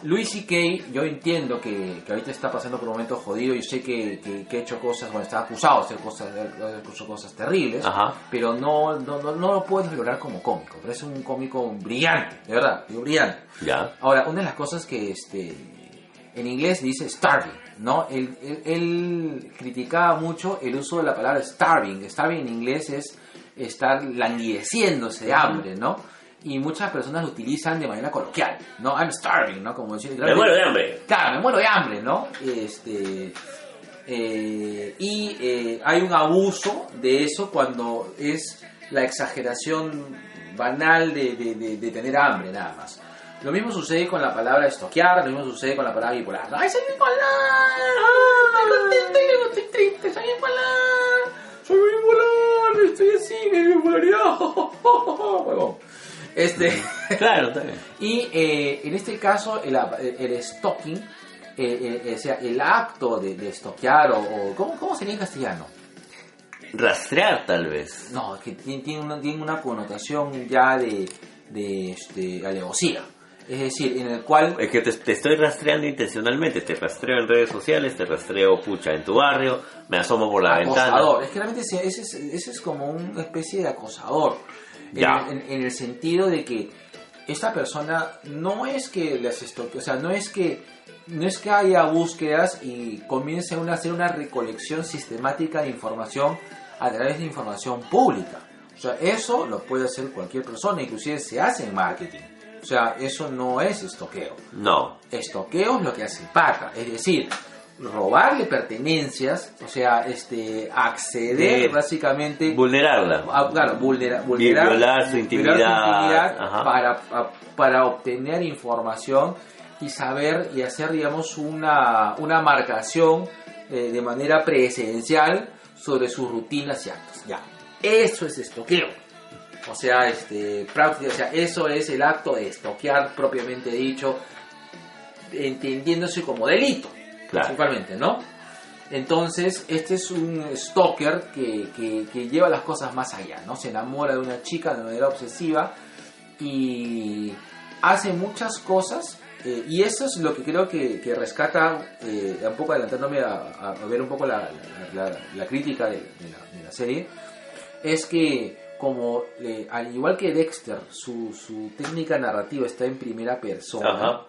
S1: Luis C.K., yo entiendo que, que ahorita está pasando por un momento jodido, yo sé que, que, que ha hecho cosas, bueno, está acusado de hacer cosas, de cosas terribles,
S2: Ajá.
S1: pero no, no, no, no lo puedes valorar como cómico, pero es un cómico brillante, de verdad, digo brillante.
S2: Ya.
S1: Ahora, una de las cosas que este, en inglés dice starving, ¿no? Él, él- él criticaba mucho el uso de la palabra starving. Starving en inglés es estar languideciéndose de hambre, ¿no? Y muchas personas lo utilizan de manera coloquial, ¿no? I'm starving, ¿no? Como decir,
S2: Me muero de hambre.
S1: Claro, me muero de hambre, ¿no? Este, eh, y eh, hay un abuso de eso cuando es la exageración banal de, de- de- de tener hambre, nada más. Lo mismo sucede con la palabra estoquear, lo mismo sucede con la palabra bipolar. ¡Ay, soy bipolar! ¡Ay, contento y luego estoy triste! ¡Soy bipolar! ¡Soy bipolar! ¡Estoy así, mi bipolaridad! [laughs] Huevón. Este...
S2: Claro, bien. [laughs]
S1: Y eh, en este caso, el, el stalking, eh, eh, o sea, el acto de, de stalkear, o, o- ¿cómo, ¿cómo sería en castellano?
S2: Rastrear, tal vez.
S1: No, es que tiene, tiene una, tiene una connotación ya de, de este, alevosía. Es decir, en el cual...
S2: Es que te, te estoy rastreando intencionalmente. Te rastreo en redes sociales, te rastreo, pucha, en tu barrio, me asomo por la
S1: acosador. Es que realmente ese, ese es, ese es como una especie de acosador. En,
S2: Ya.
S1: en- en el sentido de que esta persona no es que las estoque, o sea, no es que no es que haya búsquedas y comience a hacer una recolección sistemática de información a través de información pública. O sea, eso lo puede hacer cualquier persona, inclusive se hace en marketing. O sea, eso no es estoqueo.
S2: No.
S1: Estoqueo es lo que hace el pata, es decir, robarle pertenencias, o sea, este, acceder
S2: De-
S1: básicamente,
S2: Vulnerarla.
S1: a- claro, vulnera- vulnerar,
S2: violar su intimidad,
S1: para, a- para obtener información y saber y hacer, digamos, una, una marcación eh, de manera presencial sobre sus rutinas y actos. Ya, eso es estoqueo. O sea, este, práctica, o sea, eso es el acto de estoquear propiamente dicho, entendiéndose como delito,
S2: Claro.
S1: principalmente, ¿no? Entonces, este es un stalker que, que- que lleva las cosas más allá, ¿no? Se enamora de una chica de manera obsesiva y, hace muchas cosas eh, y eso es lo que creo que, que rescata, eh, un poco adelantándome a, a ver un poco la, la- la- la crítica de, de la, de la serie, es que como eh, al igual que Dexter, su, su técnica narrativa está en primera persona,
S2: Ajá.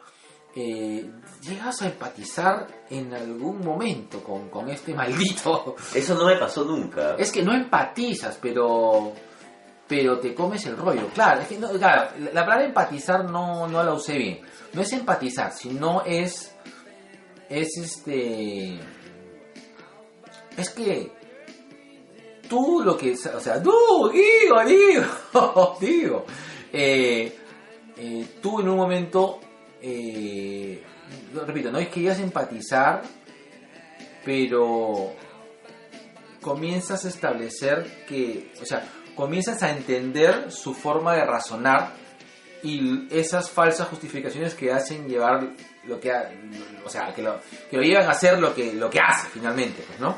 S1: Eh, llegas a empatizar en algún momento con, con este maldito.
S2: Eso no me pasó nunca.
S1: Es que no empatizas, pero pero te comes el rollo. Claro, es que no, claro, la la palabra empatizar no, no la usé bien. No es empatizar, sino es es este es que tú lo que o sea, tú digo, digo, [laughs] digo, eh, eh, tú en un momento eh, repito, no es que querías empatizar, pero comienzas a establecer que, o sea, comienzas a entender su forma de razonar y esas falsas justificaciones que hacen llevar lo que, ha- o sea, que lo, que lo llevan a hacer lo que, lo que hace finalmente, pues, ¿no?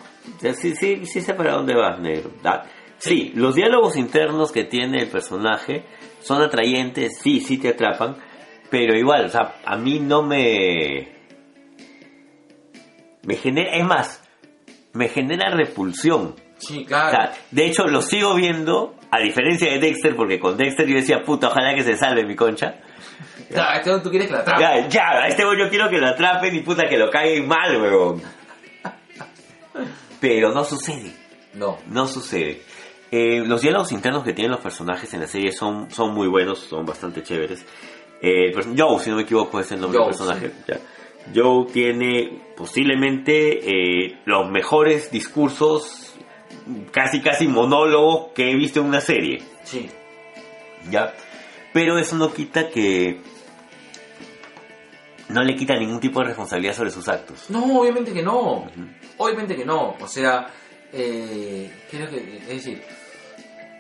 S2: Sí, sí, sí sé para dónde vas, negro. Sí, los diálogos internos que tiene el personaje son atrayentes, sí, sí te atrapan, pero igual, o sea, a mí no me... Me genera, es más, me genera repulsión.
S1: Sí,
S2: O
S1: claro.
S2: sea, de hecho, lo sigo viendo, a diferencia de Dexter, porque con Dexter yo decía, puta, ojalá que se salve mi concha. [laughs]
S1: Claro, este tú quieres que la atrape.
S2: Ya, ya, a este yo quiero que lo atrapen y puta que lo caigan mal, weón. Pero no sucede.
S1: No.
S2: No sucede. Eh, los diálogos internos que tienen los personajes en la serie son, son muy buenos, son bastante chéveres. Eh, perso- Joe, si no me equivoco, es el nombre
S1: Joe,
S2: del personaje. ya. Joe tiene posiblemente eh, los mejores discursos, casi casi monólogos que he visto en una serie.
S1: Sí.
S2: ¿ya? Pero eso no quita que... No le quita ningún tipo de responsabilidad sobre sus actos.
S1: No, obviamente que no. Obviamente que no. O sea, eh, creo que, es decir,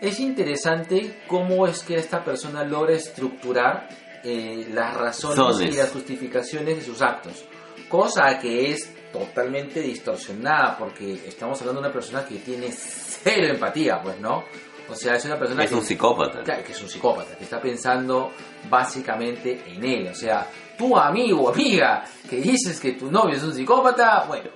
S1: es interesante cómo es que esta persona logra estructurar eh, las razones y las justificaciones de sus actos. Cosa que es totalmente distorsionada porque estamos hablando de una persona que tiene cero empatía, pues, ¿no? O sea, es una persona
S2: Es
S1: que
S2: un psicópata.
S1: Claro, que es un psicópata, que está pensando básicamente en él. O sea, tu amigo o amiga que dices que tu novio es un psicópata, bueno,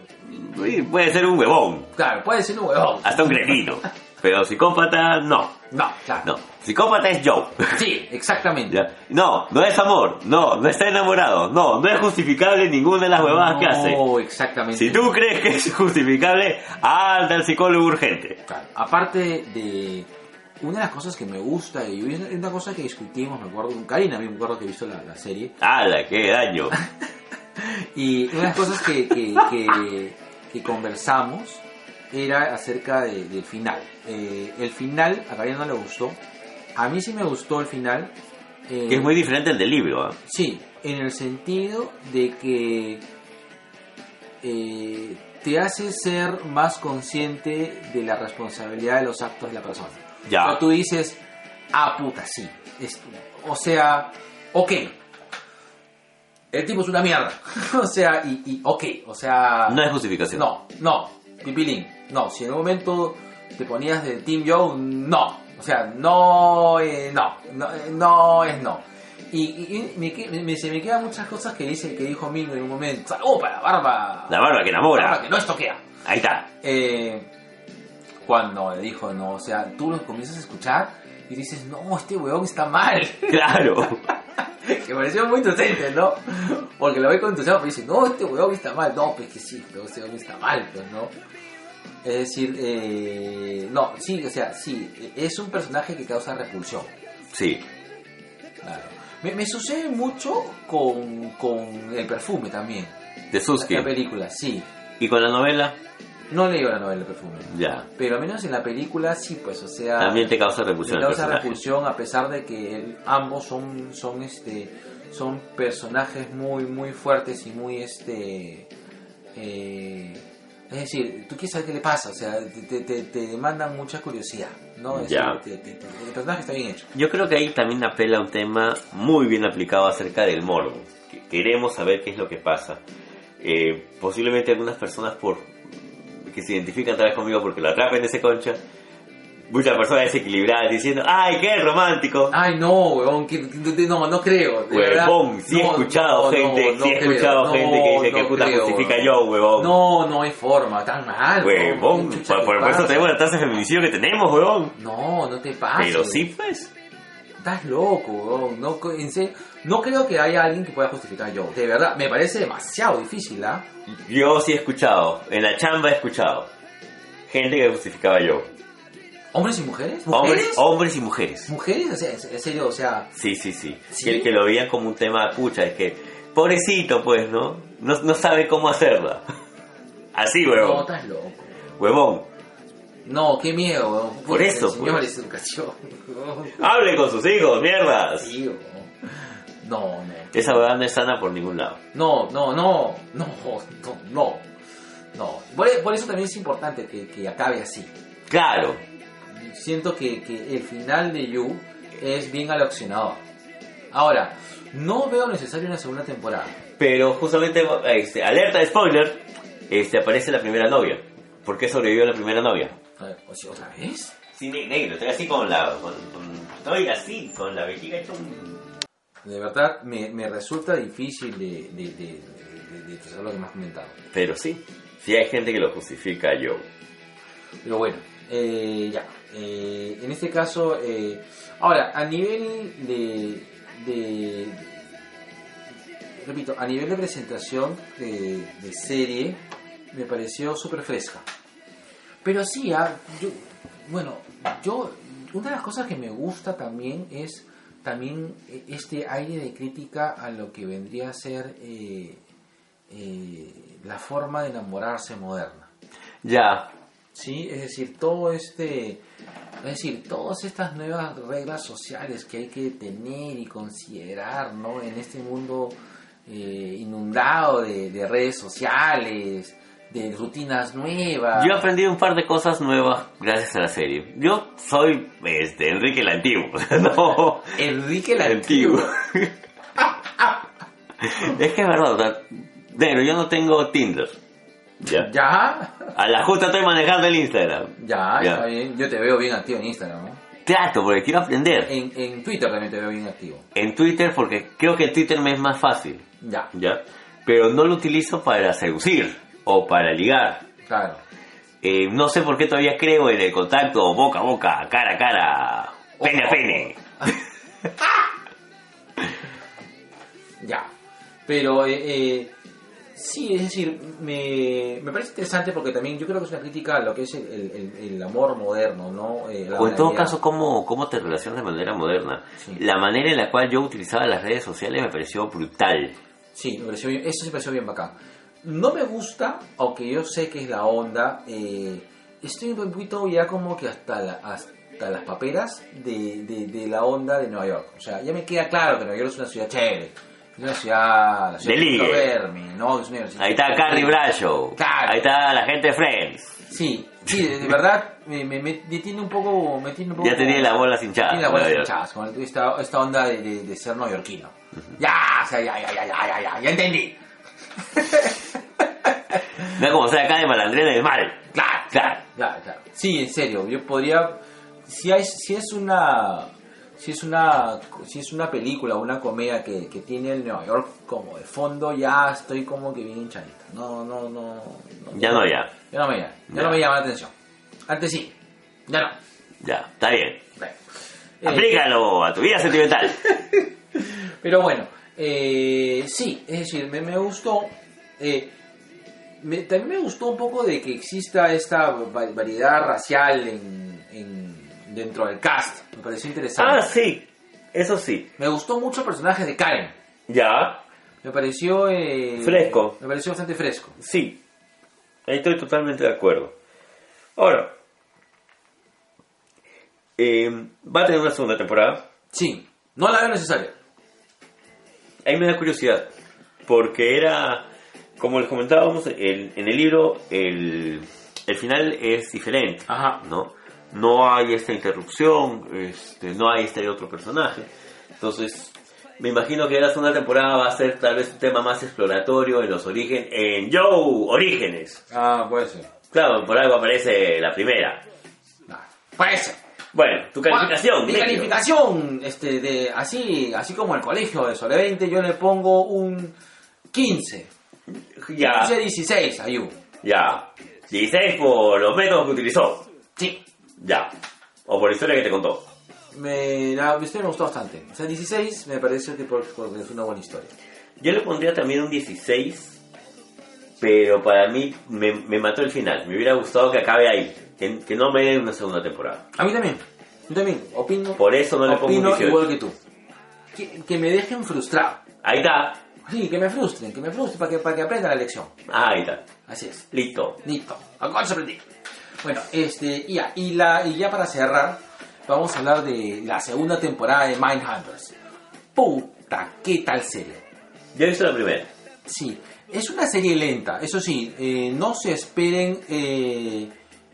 S2: Puede ser un huevón,
S1: claro, puede ser un huevón.
S2: hasta un cretino. [laughs] Pero psicópata, no.
S1: No, claro.
S2: No. Psicópata es Joe.
S1: Sí, exactamente. [laughs]
S2: Ya. No, no es amor. No, no está enamorado. No, no es justificable ninguna de las huevadas que hace.
S1: No, exactamente.
S2: Si tú crees que es justificable, anda al psicólogo urgente.
S1: Claro, Aparte de... Una de las cosas que me gusta, y es una cosa que discutimos, me acuerdo con Karina, me acuerdo que he visto la, la serie,
S2: ¡Hala, qué daño! [laughs]
S1: Y una de las cosas que, que, que- que conversamos era acerca de- del final. Eh, el final, a Karina no le gustó. A mí sí me gustó el final. eh,
S2: Que es muy diferente al del libro. ¿ah?
S1: Sí, en el sentido de que eh, te hace ser más consciente de la responsabilidad de los actos de la persona.
S2: Ya.
S1: Pero tú dices, ah, puta, sí. Es- o sea, ok. El tipo es una mierda. [laughs] o sea, y, y ok. O sea.
S2: No hay justificación.
S1: No, no. Pipilín. No, si en un momento te ponías de Team Joe, no. O sea, no, eh, no, no, no es no. Y, y- y me, me- se me quedan muchas cosas que dice que dijo Mingo en un momento. ¡Salud para la barba!
S2: La barba que
S1: barba
S2: enamora.
S1: que no estoquea.
S2: Ahí está.
S1: Eh, cuando le dijo no, o sea, tú lo comienzas a escuchar y dices, no, este weón está mal. [laughs]
S2: Claro. [laughs]
S1: que pareció muy inocente, ¿no? Porque lo ve con entusiasmo, pero dice, no, este weón está mal. No, pues que sí, pero este weón está mal, pues, ¿no? Es decir, eh, no, sí, o sea, sí, es un personaje que causa repulsión.
S2: Sí.
S1: Claro. Me, me sucede mucho con, con el perfume también.
S2: De Suski.
S1: La película, sí.
S2: ¿Y con la novela?
S1: No leí la novela El perfume.
S2: Ya.
S1: Pero al menos en la película sí, pues, o sea...
S2: También te causa repulsión el
S1: causa repulsión a pesar de que el- ambos son, son, este, son personajes muy, muy fuertes y muy, este... eh, es decir, tú quieres saber qué le pasa, o sea, te, te, te- demandan mucha curiosidad, ¿no? Es
S2: Ya.
S1: decir, te- el personaje está bien hecho.
S2: Yo creo que ahí también apela a un tema muy bien aplicado acerca del morbo. Que Queremos saber qué es lo que pasa. Eh, posiblemente algunas personas por que se identifican tal vez conmigo porque lo atrapen ese concha, muchas personas desequilibradas diciendo, ay, qué romántico.
S1: Ay, no, weón, que, no, no creo. de.
S2: Huevón, sí he
S1: No,
S2: escuchado
S1: no,
S2: gente,
S1: no,
S2: sí he
S1: creo,
S2: escuchado gente que dice que puta
S1: creo,
S2: justifica
S1: weón.
S2: yo, huevón.
S1: No, no hay forma, tan mal.
S2: Huevón,
S1: ¿qué chucha
S2: por, por eso tenemos la tasa de feminicidio que tenemos, huevón.
S1: No, no te pases.
S2: Pero sí, pues.
S1: Estás loco, weón. No, en serio, no creo que haya alguien que pueda justificar yo. De verdad, me parece demasiado difícil, ¿ah?
S2: Yo sí he escuchado, en la chamba he escuchado. Gente que justificaba yo.
S1: ¿Hombres y mujeres?
S2: Hombres,
S1: ¿Mujeres?
S2: hombres y mujeres.
S1: ¿Mujeres? O sea, en serio, o sea...
S2: Sí, sí, sí.
S1: ¿Sí?
S2: Que, que lo veían como un tema pucha, es que, pobrecito, pues, ¿no? No, no sabe cómo hacerla. [laughs] Así,
S1: No,
S2: huevón.
S1: estás loco.
S2: Huevón.
S1: No, qué miedo, weón.
S2: Por eso,
S1: Señores, educación. [laughs]
S2: Hable con sus hijos, mierdas.
S1: Sí. No, no.
S2: Esa huevada no es sana por ningún lado.
S1: No, no, no, no, no, no. No. Por, por eso también es importante que, que acabe así.
S2: Claro.
S1: Siento que, que el final de You es bien aleccionador. Ahora, no veo necesario una segunda temporada.
S2: Pero justamente, este, alerta de spoiler, este, aparece la primera novia. ¿Por qué sobrevivió la primera novia?
S1: ¿Otra vez?
S2: Sí, ne- negro, estoy así con la... Con, con- estoy así, con la vejiga hecha un...
S1: De verdad, me, me resulta difícil de, de, de, de- de lo que me has comentado.
S2: Pero sí, sí hay gente que lo justifica yo.
S1: Pero bueno, eh, ya. Eh, en este caso, eh, ahora, a nivel de, Repito, a nivel de presentación de, serie, me pareció súper fresca. Pero sí, ah, bueno, yo, una de las cosas que me gusta también es también este aire de crítica a lo que vendría a ser eh, la forma de enamorarse moderna.
S2: Ya,
S1: Sí, es decir, todo este, es decir, todas estas nuevas reglas sociales que hay que tener y considerar, ¿no? En este mundo eh, inundado de, de redes sociales, de rutinas nuevas.
S2: yo he aprendido un par de cosas nuevas gracias a la serie. Yo soy este, Enrique el Antiguo, [laughs] no...
S1: Enrique el
S2: Antiguo. [laughs] Es que es verdad, o sea, negro, yo no tengo Tinder. Ya.
S1: Ya,
S2: A la justa estoy manejando el Instagram.
S1: ya,
S2: Ya.
S1: está bien. Yo te veo bien activo en Instagram, ¿no?
S2: Trato, porque quiero aprender.
S1: En, en Twitter también te veo bien activo.
S2: En Twitter, porque creo que el Twitter me es más fácil.
S1: Ya,
S2: ¿Ya? Pero no lo utilizo para seducir o para ligar.
S1: claro.
S2: Eh, no sé por qué todavía creo en el contacto boca a boca, cara a cara, pene a pene. [laughs]
S1: Ya. Pero, eh, eh, sí, es decir, me, me parece interesante porque también yo creo que es una crítica a lo que es el, el- amor moderno, ¿no? Eh,
S2: O en todo caso, ¿cómo, cómo te relacionas de manera moderna?
S1: Sí.
S2: La manera en la cual yo utilizaba las redes sociales me pareció brutal.
S1: Sí, me pareció bien, eso sí me pareció bien bacán. No me gusta, aunque yo sé que es la onda, eh, estoy un poquito ya como que hasta, la- hasta las paperas de, de- de la onda de Nueva York. O sea, ya me queda claro que Nueva York es una ciudad chévere. La ciudad
S2: De
S1: verme, ¿no?
S2: Ahí está Carrie Bradshaw.
S1: Claro.
S2: Ahí está la gente de Friends.
S1: Sí, sí, de, verdad me, me, me- tiene un poco... Me tiene un poco
S2: Ya tenía las bolas hinchadas.
S1: Tiene las bolas hinchadas, con esta, esta onda de, de- de ser neoyorquino. Ya, o sea, ya, ya, ya, ya, ya, ya, ya entendí. [laughs]
S2: No es como sea acá de malandrina del mal.
S1: Claro,
S2: Claro.
S1: claro, claro. Sí, en serio, yo podría... Si, hay, si es una... Si es una si es una película o una comedia que, que tiene el Nueva York como de fondo, ya estoy como que bien hinchadita. No, no, no. no
S2: Ya no, ya.
S1: Ya no me llama, ya,
S2: Ya.
S1: no me llama la atención. Antes sí, ya no.
S2: Ya, está bien.
S1: Bueno. Eh,
S2: Aplícalo a tu vida sentimental. [laughs]
S1: Pero bueno, eh, sí, es decir, me, me gustó. eh, me- también me gustó un poco de que exista esta va- variedad racial en, en- dentro del cast. Me pareció interesante.
S2: Ah, sí. Eso sí.
S1: Me gustó mucho el personaje de Karen.
S2: Ya.
S1: Me pareció... eh,
S2: Fresco.
S1: Me pareció bastante fresco.
S2: Sí. Ahí estoy totalmente de acuerdo. Ahora. eh, va a tener una segunda temporada.
S1: Sí, no la veo necesaria.
S2: Ahí me da curiosidad. Porque era. Como les comentábamos, el- en el libro el, el final es diferente.
S1: Ajá.
S2: ¿no? No hay esta interrupción, este, no hay este otro personaje. Entonces, me imagino que la segunda temporada va a ser tal vez un tema más exploratorio en los orígenes, en Joe Orígenes.
S1: Ah, puede ser.
S2: Claro, por algo aparece la primera.
S1: Ah, puede ser.
S2: Bueno, tu calificación,
S1: Mi calificación, este, de, así, así como el colegio de Sole 20, yo le pongo un 15.
S2: Ya,
S1: 15 16, Ayú.
S2: ya. 16 por los métodos que utilizó. Ya. O por la historia que te contó.
S1: Me, la historia me gustó bastante. O sea, 16 me parece que por- porque es una buena historia.
S2: Yo le pondría también un 16, pero para mí me, me mató el final. Me hubiera gustado que acabe ahí, que, que no me den una segunda temporada.
S1: A mí también. Yo también. Opino,
S2: Por eso no le pongo un
S1: opino
S2: 18.
S1: igual que tú. Que, que me dejen frustrado.
S2: Ahí está,
S1: Sí, que me frustren, que me frustren para que, para que aprenda la lección.
S2: ahí está.
S1: Así es.
S2: Listo.
S1: Listo. Acá se aprendí. Bueno, este, y ya, y, la, y ya para cerrar, vamos a hablar de la segunda temporada de Mindhunters. Puta, qué tal serie.
S2: Yo he visto la primera.
S1: Sí, es una serie lenta, eso sí, eh, no se esperen, eh,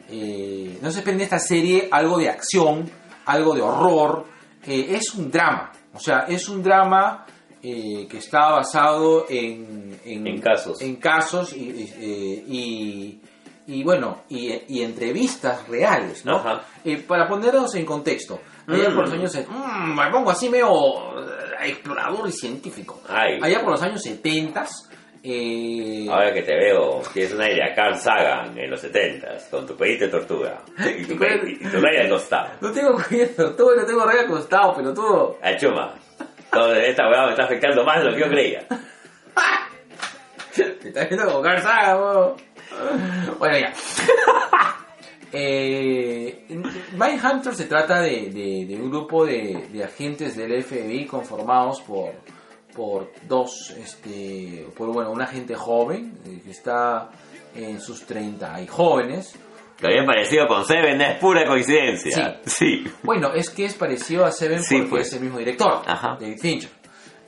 S1: eh, no se esperen en esta serie algo de acción, algo de horror, eh, es un drama, o sea, es un drama que está basado en,
S2: En casos.
S1: en casos y, y, y- bueno, y, y entrevistas reales, ¿no? Eh, para ponernos en contexto, allá
S2: Mm.
S1: por los años, mm, me pongo así medio eh, explorador y científico.
S2: Ay.
S1: Allá por los años 70 eh,
S2: Ahora que te veo, tienes un aire a Carl Sagan en los 70s, con tu pedito de tortuga y tu, pe- y tu raya al costado.
S1: no tengo cuello [laughs] tortuga, no tengo raya acostado, pero todo.
S2: A chuma. Todo esta weá me está afectando más de lo que yo creía. [laughs]
S1: Te estás viendo como Carl Sagan, weón. Bueno, ya. [laughs] Eh, Mindhunter se trata de, de- de un grupo de, de agentes del FBI conformados por, por dos, este, por bueno, un agente joven eh, que está en sus 30 y jóvenes.
S2: Lo había parecido con Seven es pura coincidencia. Sí.
S1: Bueno, es que es parecido a Seven
S2: Sí,
S1: porque
S2: pues.
S1: es el mismo director,
S2: Ajá.
S1: David Fincher.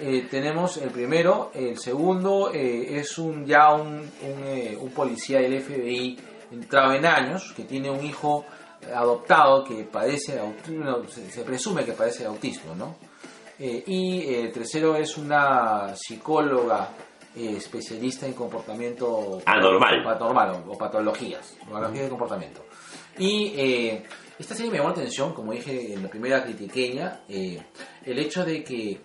S1: Eh, tenemos el primero, el segundo eh, es un ya un, un, eh, un policía del FBI entrado en años que tiene un hijo adoptado que padece de autismo, se, se presume que padece de autismo, ¿no? Eh, y eh, el tercero es una psicóloga eh, especialista en comportamiento
S2: Anormal.
S1: panormal o, patologías, patologías de comportamiento. Y esta serie me llamó la atención, como dije en la primera critiqueña, el hecho de que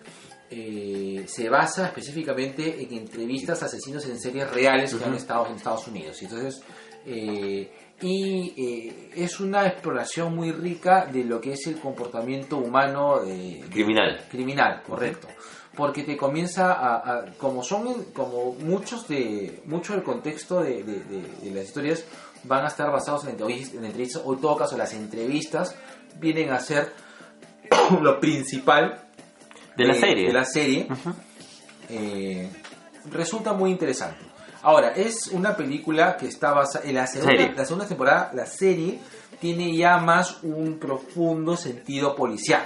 S1: eh, se basa específicamente en entrevistas a asesinos en series reales que han estado en Estados Unidos. Y Entonces, eh, y eh, es una exploración muy rica de lo que es el comportamiento humano de,
S2: Criminal.
S1: criminal, correcto. Porque te comienza a, a- como son, como muchos de, mucho del contexto de, de- de- de las historias van a estar basados en entrevistas, en entrevistas, o en todo caso las entrevistas vienen a ser [coughs] lo principal
S2: De la
S1: eh,
S2: serie.
S1: de la serie. Eh, resulta muy interesante. Ahora, es una película que está basada en la segunda,
S2: Serie.
S1: la segunda temporada, la serie tiene ya más un profundo sentido policial,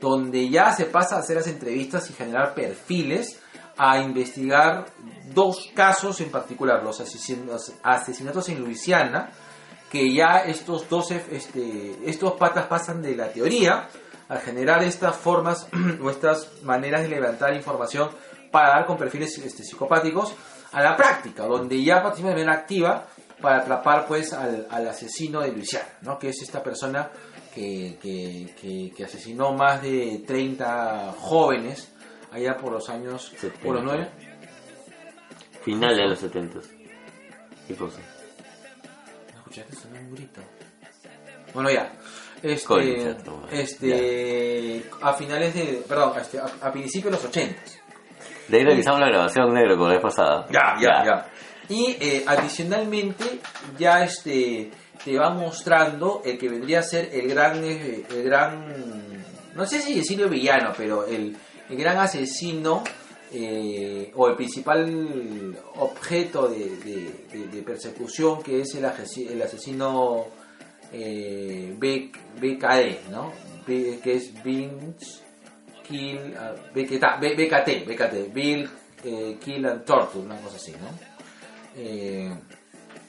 S1: donde ya se pasa a hacer las entrevistas y generar perfiles a investigar dos casos en particular, los asesinos- asesinatos en Luisiana, que ya estos dos este, estos patas pasan de la teoría a generar estas formas [clears throat] o estas maneras de levantar información para dar con perfiles este, psicopáticos a la práctica, donde ya participan de manera activa para atrapar pues al, al asesino de Luisiana, ¿no? que es esta persona que, que, que- que asesinó más de 30 jóvenes allá por los años por los
S2: 70.
S1: nueve
S2: Final de los 70. ¿Qué cosa?
S1: ¿Escuchaste? Sonó un grito. Bueno, ya. Este,
S2: Concha
S1: este, a finales de, perdón, este, a, a principios de los 80.
S2: De ahí revisamos la grabación negro con la vez pasada.
S1: Y eh, adicionalmente ya este te va mostrando el que vendría a ser el gran, eh, el gran, no sé si decirlo villano, pero el, el gran asesino eh, o el principal objeto de, de- de- de persecución que es el, el asesino eh, B- BKD, ¿no? B- que es Vince Kill, ah, BKT, BKT, BKT, Bill eh, Kill and Torture, una cosa así, ¿no? Eh,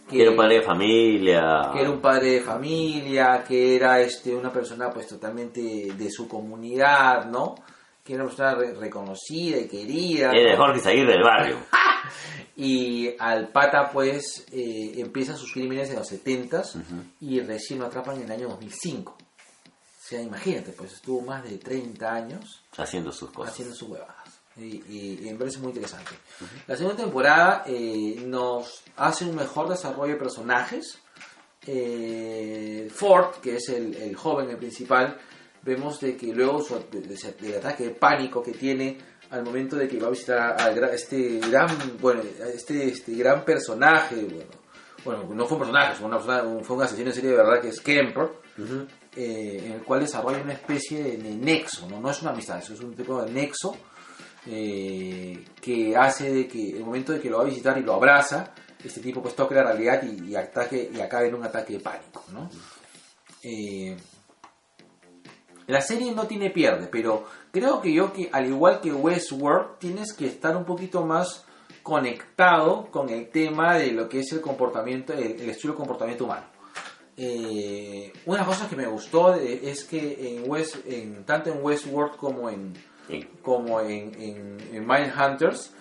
S2: Que era un padre de familia.
S1: que era un padre de familia, que era este una persona pues totalmente de su comunidad, ¿no? Que era una persona re- reconocida y querida.
S2: Era de
S1: ¿no?
S2: Jorge Zaguirre del barrio. [laughs]
S1: Y al pata pues eh, empieza sus crímenes en los 70 y recién lo atrapan en el año 2005. sea, imagínate, pues estuvo más de 30 años
S2: Haciendo sus cosas.
S1: haciendo sus huevadas. Y, y- y me parece muy interesante. La segunda temporada eh, nos hace un mejor desarrollo de personajes. Eh, Ford, que es el, el joven, el principal, vemos de que luego su- de- de- del ataque de pánico que tiene al momento de que va a visitar a, este gran bueno este, este gran personaje bueno bueno no fue un personaje fue, una persona- fue un asesino en serie de verdad que es Kemper
S2: Ujú.
S1: eh, en el cual desarrolla una especie de, de nexo, ¿no? no es una amistad, eso es un tipo de nexo eh, que hace de que el momento de que lo va a visitar y lo abraza, este tipo pues toque la realidad y, y ataque y acabe en un ataque de pánico, ¿no? Eh, la serie no tiene pierde, pero creo que yo que al igual que Westworld tienes que estar un poquito más conectado con el tema de lo que es el comportamiento, el, el estilo de comportamiento humano. Eh, una cosa que me gustó es que en West, en, tanto en Westworld como en,
S2: Sí.
S1: como en, en, en Mindhunters,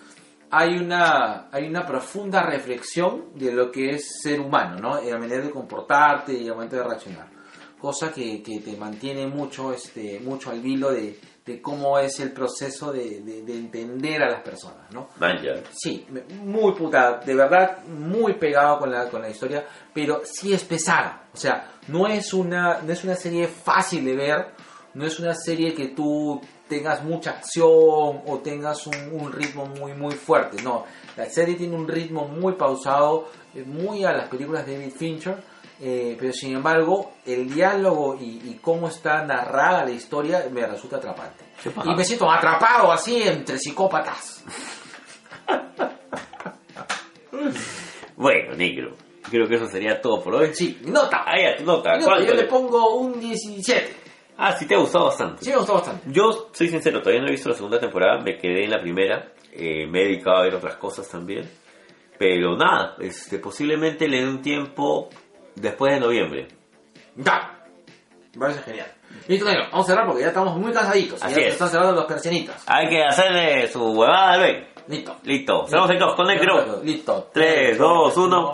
S1: hay una, hay una profunda reflexión de lo que es ser humano, ¿no? La manera de comportarte y la manera de reaccionar. Cosa que, que te mantiene mucho, este, mucho al hilo de, de cómo es el proceso de, de- de entender a las personas, ¿no?
S2: Vaya.
S1: Sí, me- muy puta, de verdad, muy pegado con la, con la historia, pero sí es pesada. O sea, no es, una, no es una serie fácil de ver, no es una serie que tú tengas mucha acción o tengas un, un ritmo muy, muy fuerte. No, la serie tiene un ritmo muy pausado, eh, muy a las películas de David Fincher, eh, pero sin embargo, el diálogo y, y cómo está narrada la historia me resulta atrapante. Y me siento atrapado así entre psicópatas.
S2: Bueno, negro. Creo que eso sería todo por hoy.
S1: Sí, nota.
S2: Tu nota.
S1: Nota,
S2: ¿Cuánto
S1: yo
S2: le
S1: pongo un 17.
S2: Ah, sí te ha gustado bastante.
S1: Sí, me gustó bastante.
S2: Yo soy sincero, todavía no he visto la segunda temporada, me quedé en la primera, eh, me he dedicado a ver otras cosas también, pero nada, este, posiblemente le dé un tiempo después de noviembre.
S1: Ya. Me parece genial. Listo, negro. Vamos a cerrar porque ya estamos muy cansaditos.
S2: Así
S1: ya se
S2: es.
S1: están cerrando los persianitas.
S2: Hay que hacerle su huevada al Ben.
S1: Listo.
S2: Listo, cerramos el dos con negro.
S1: Listo.
S2: 3, 2, 1.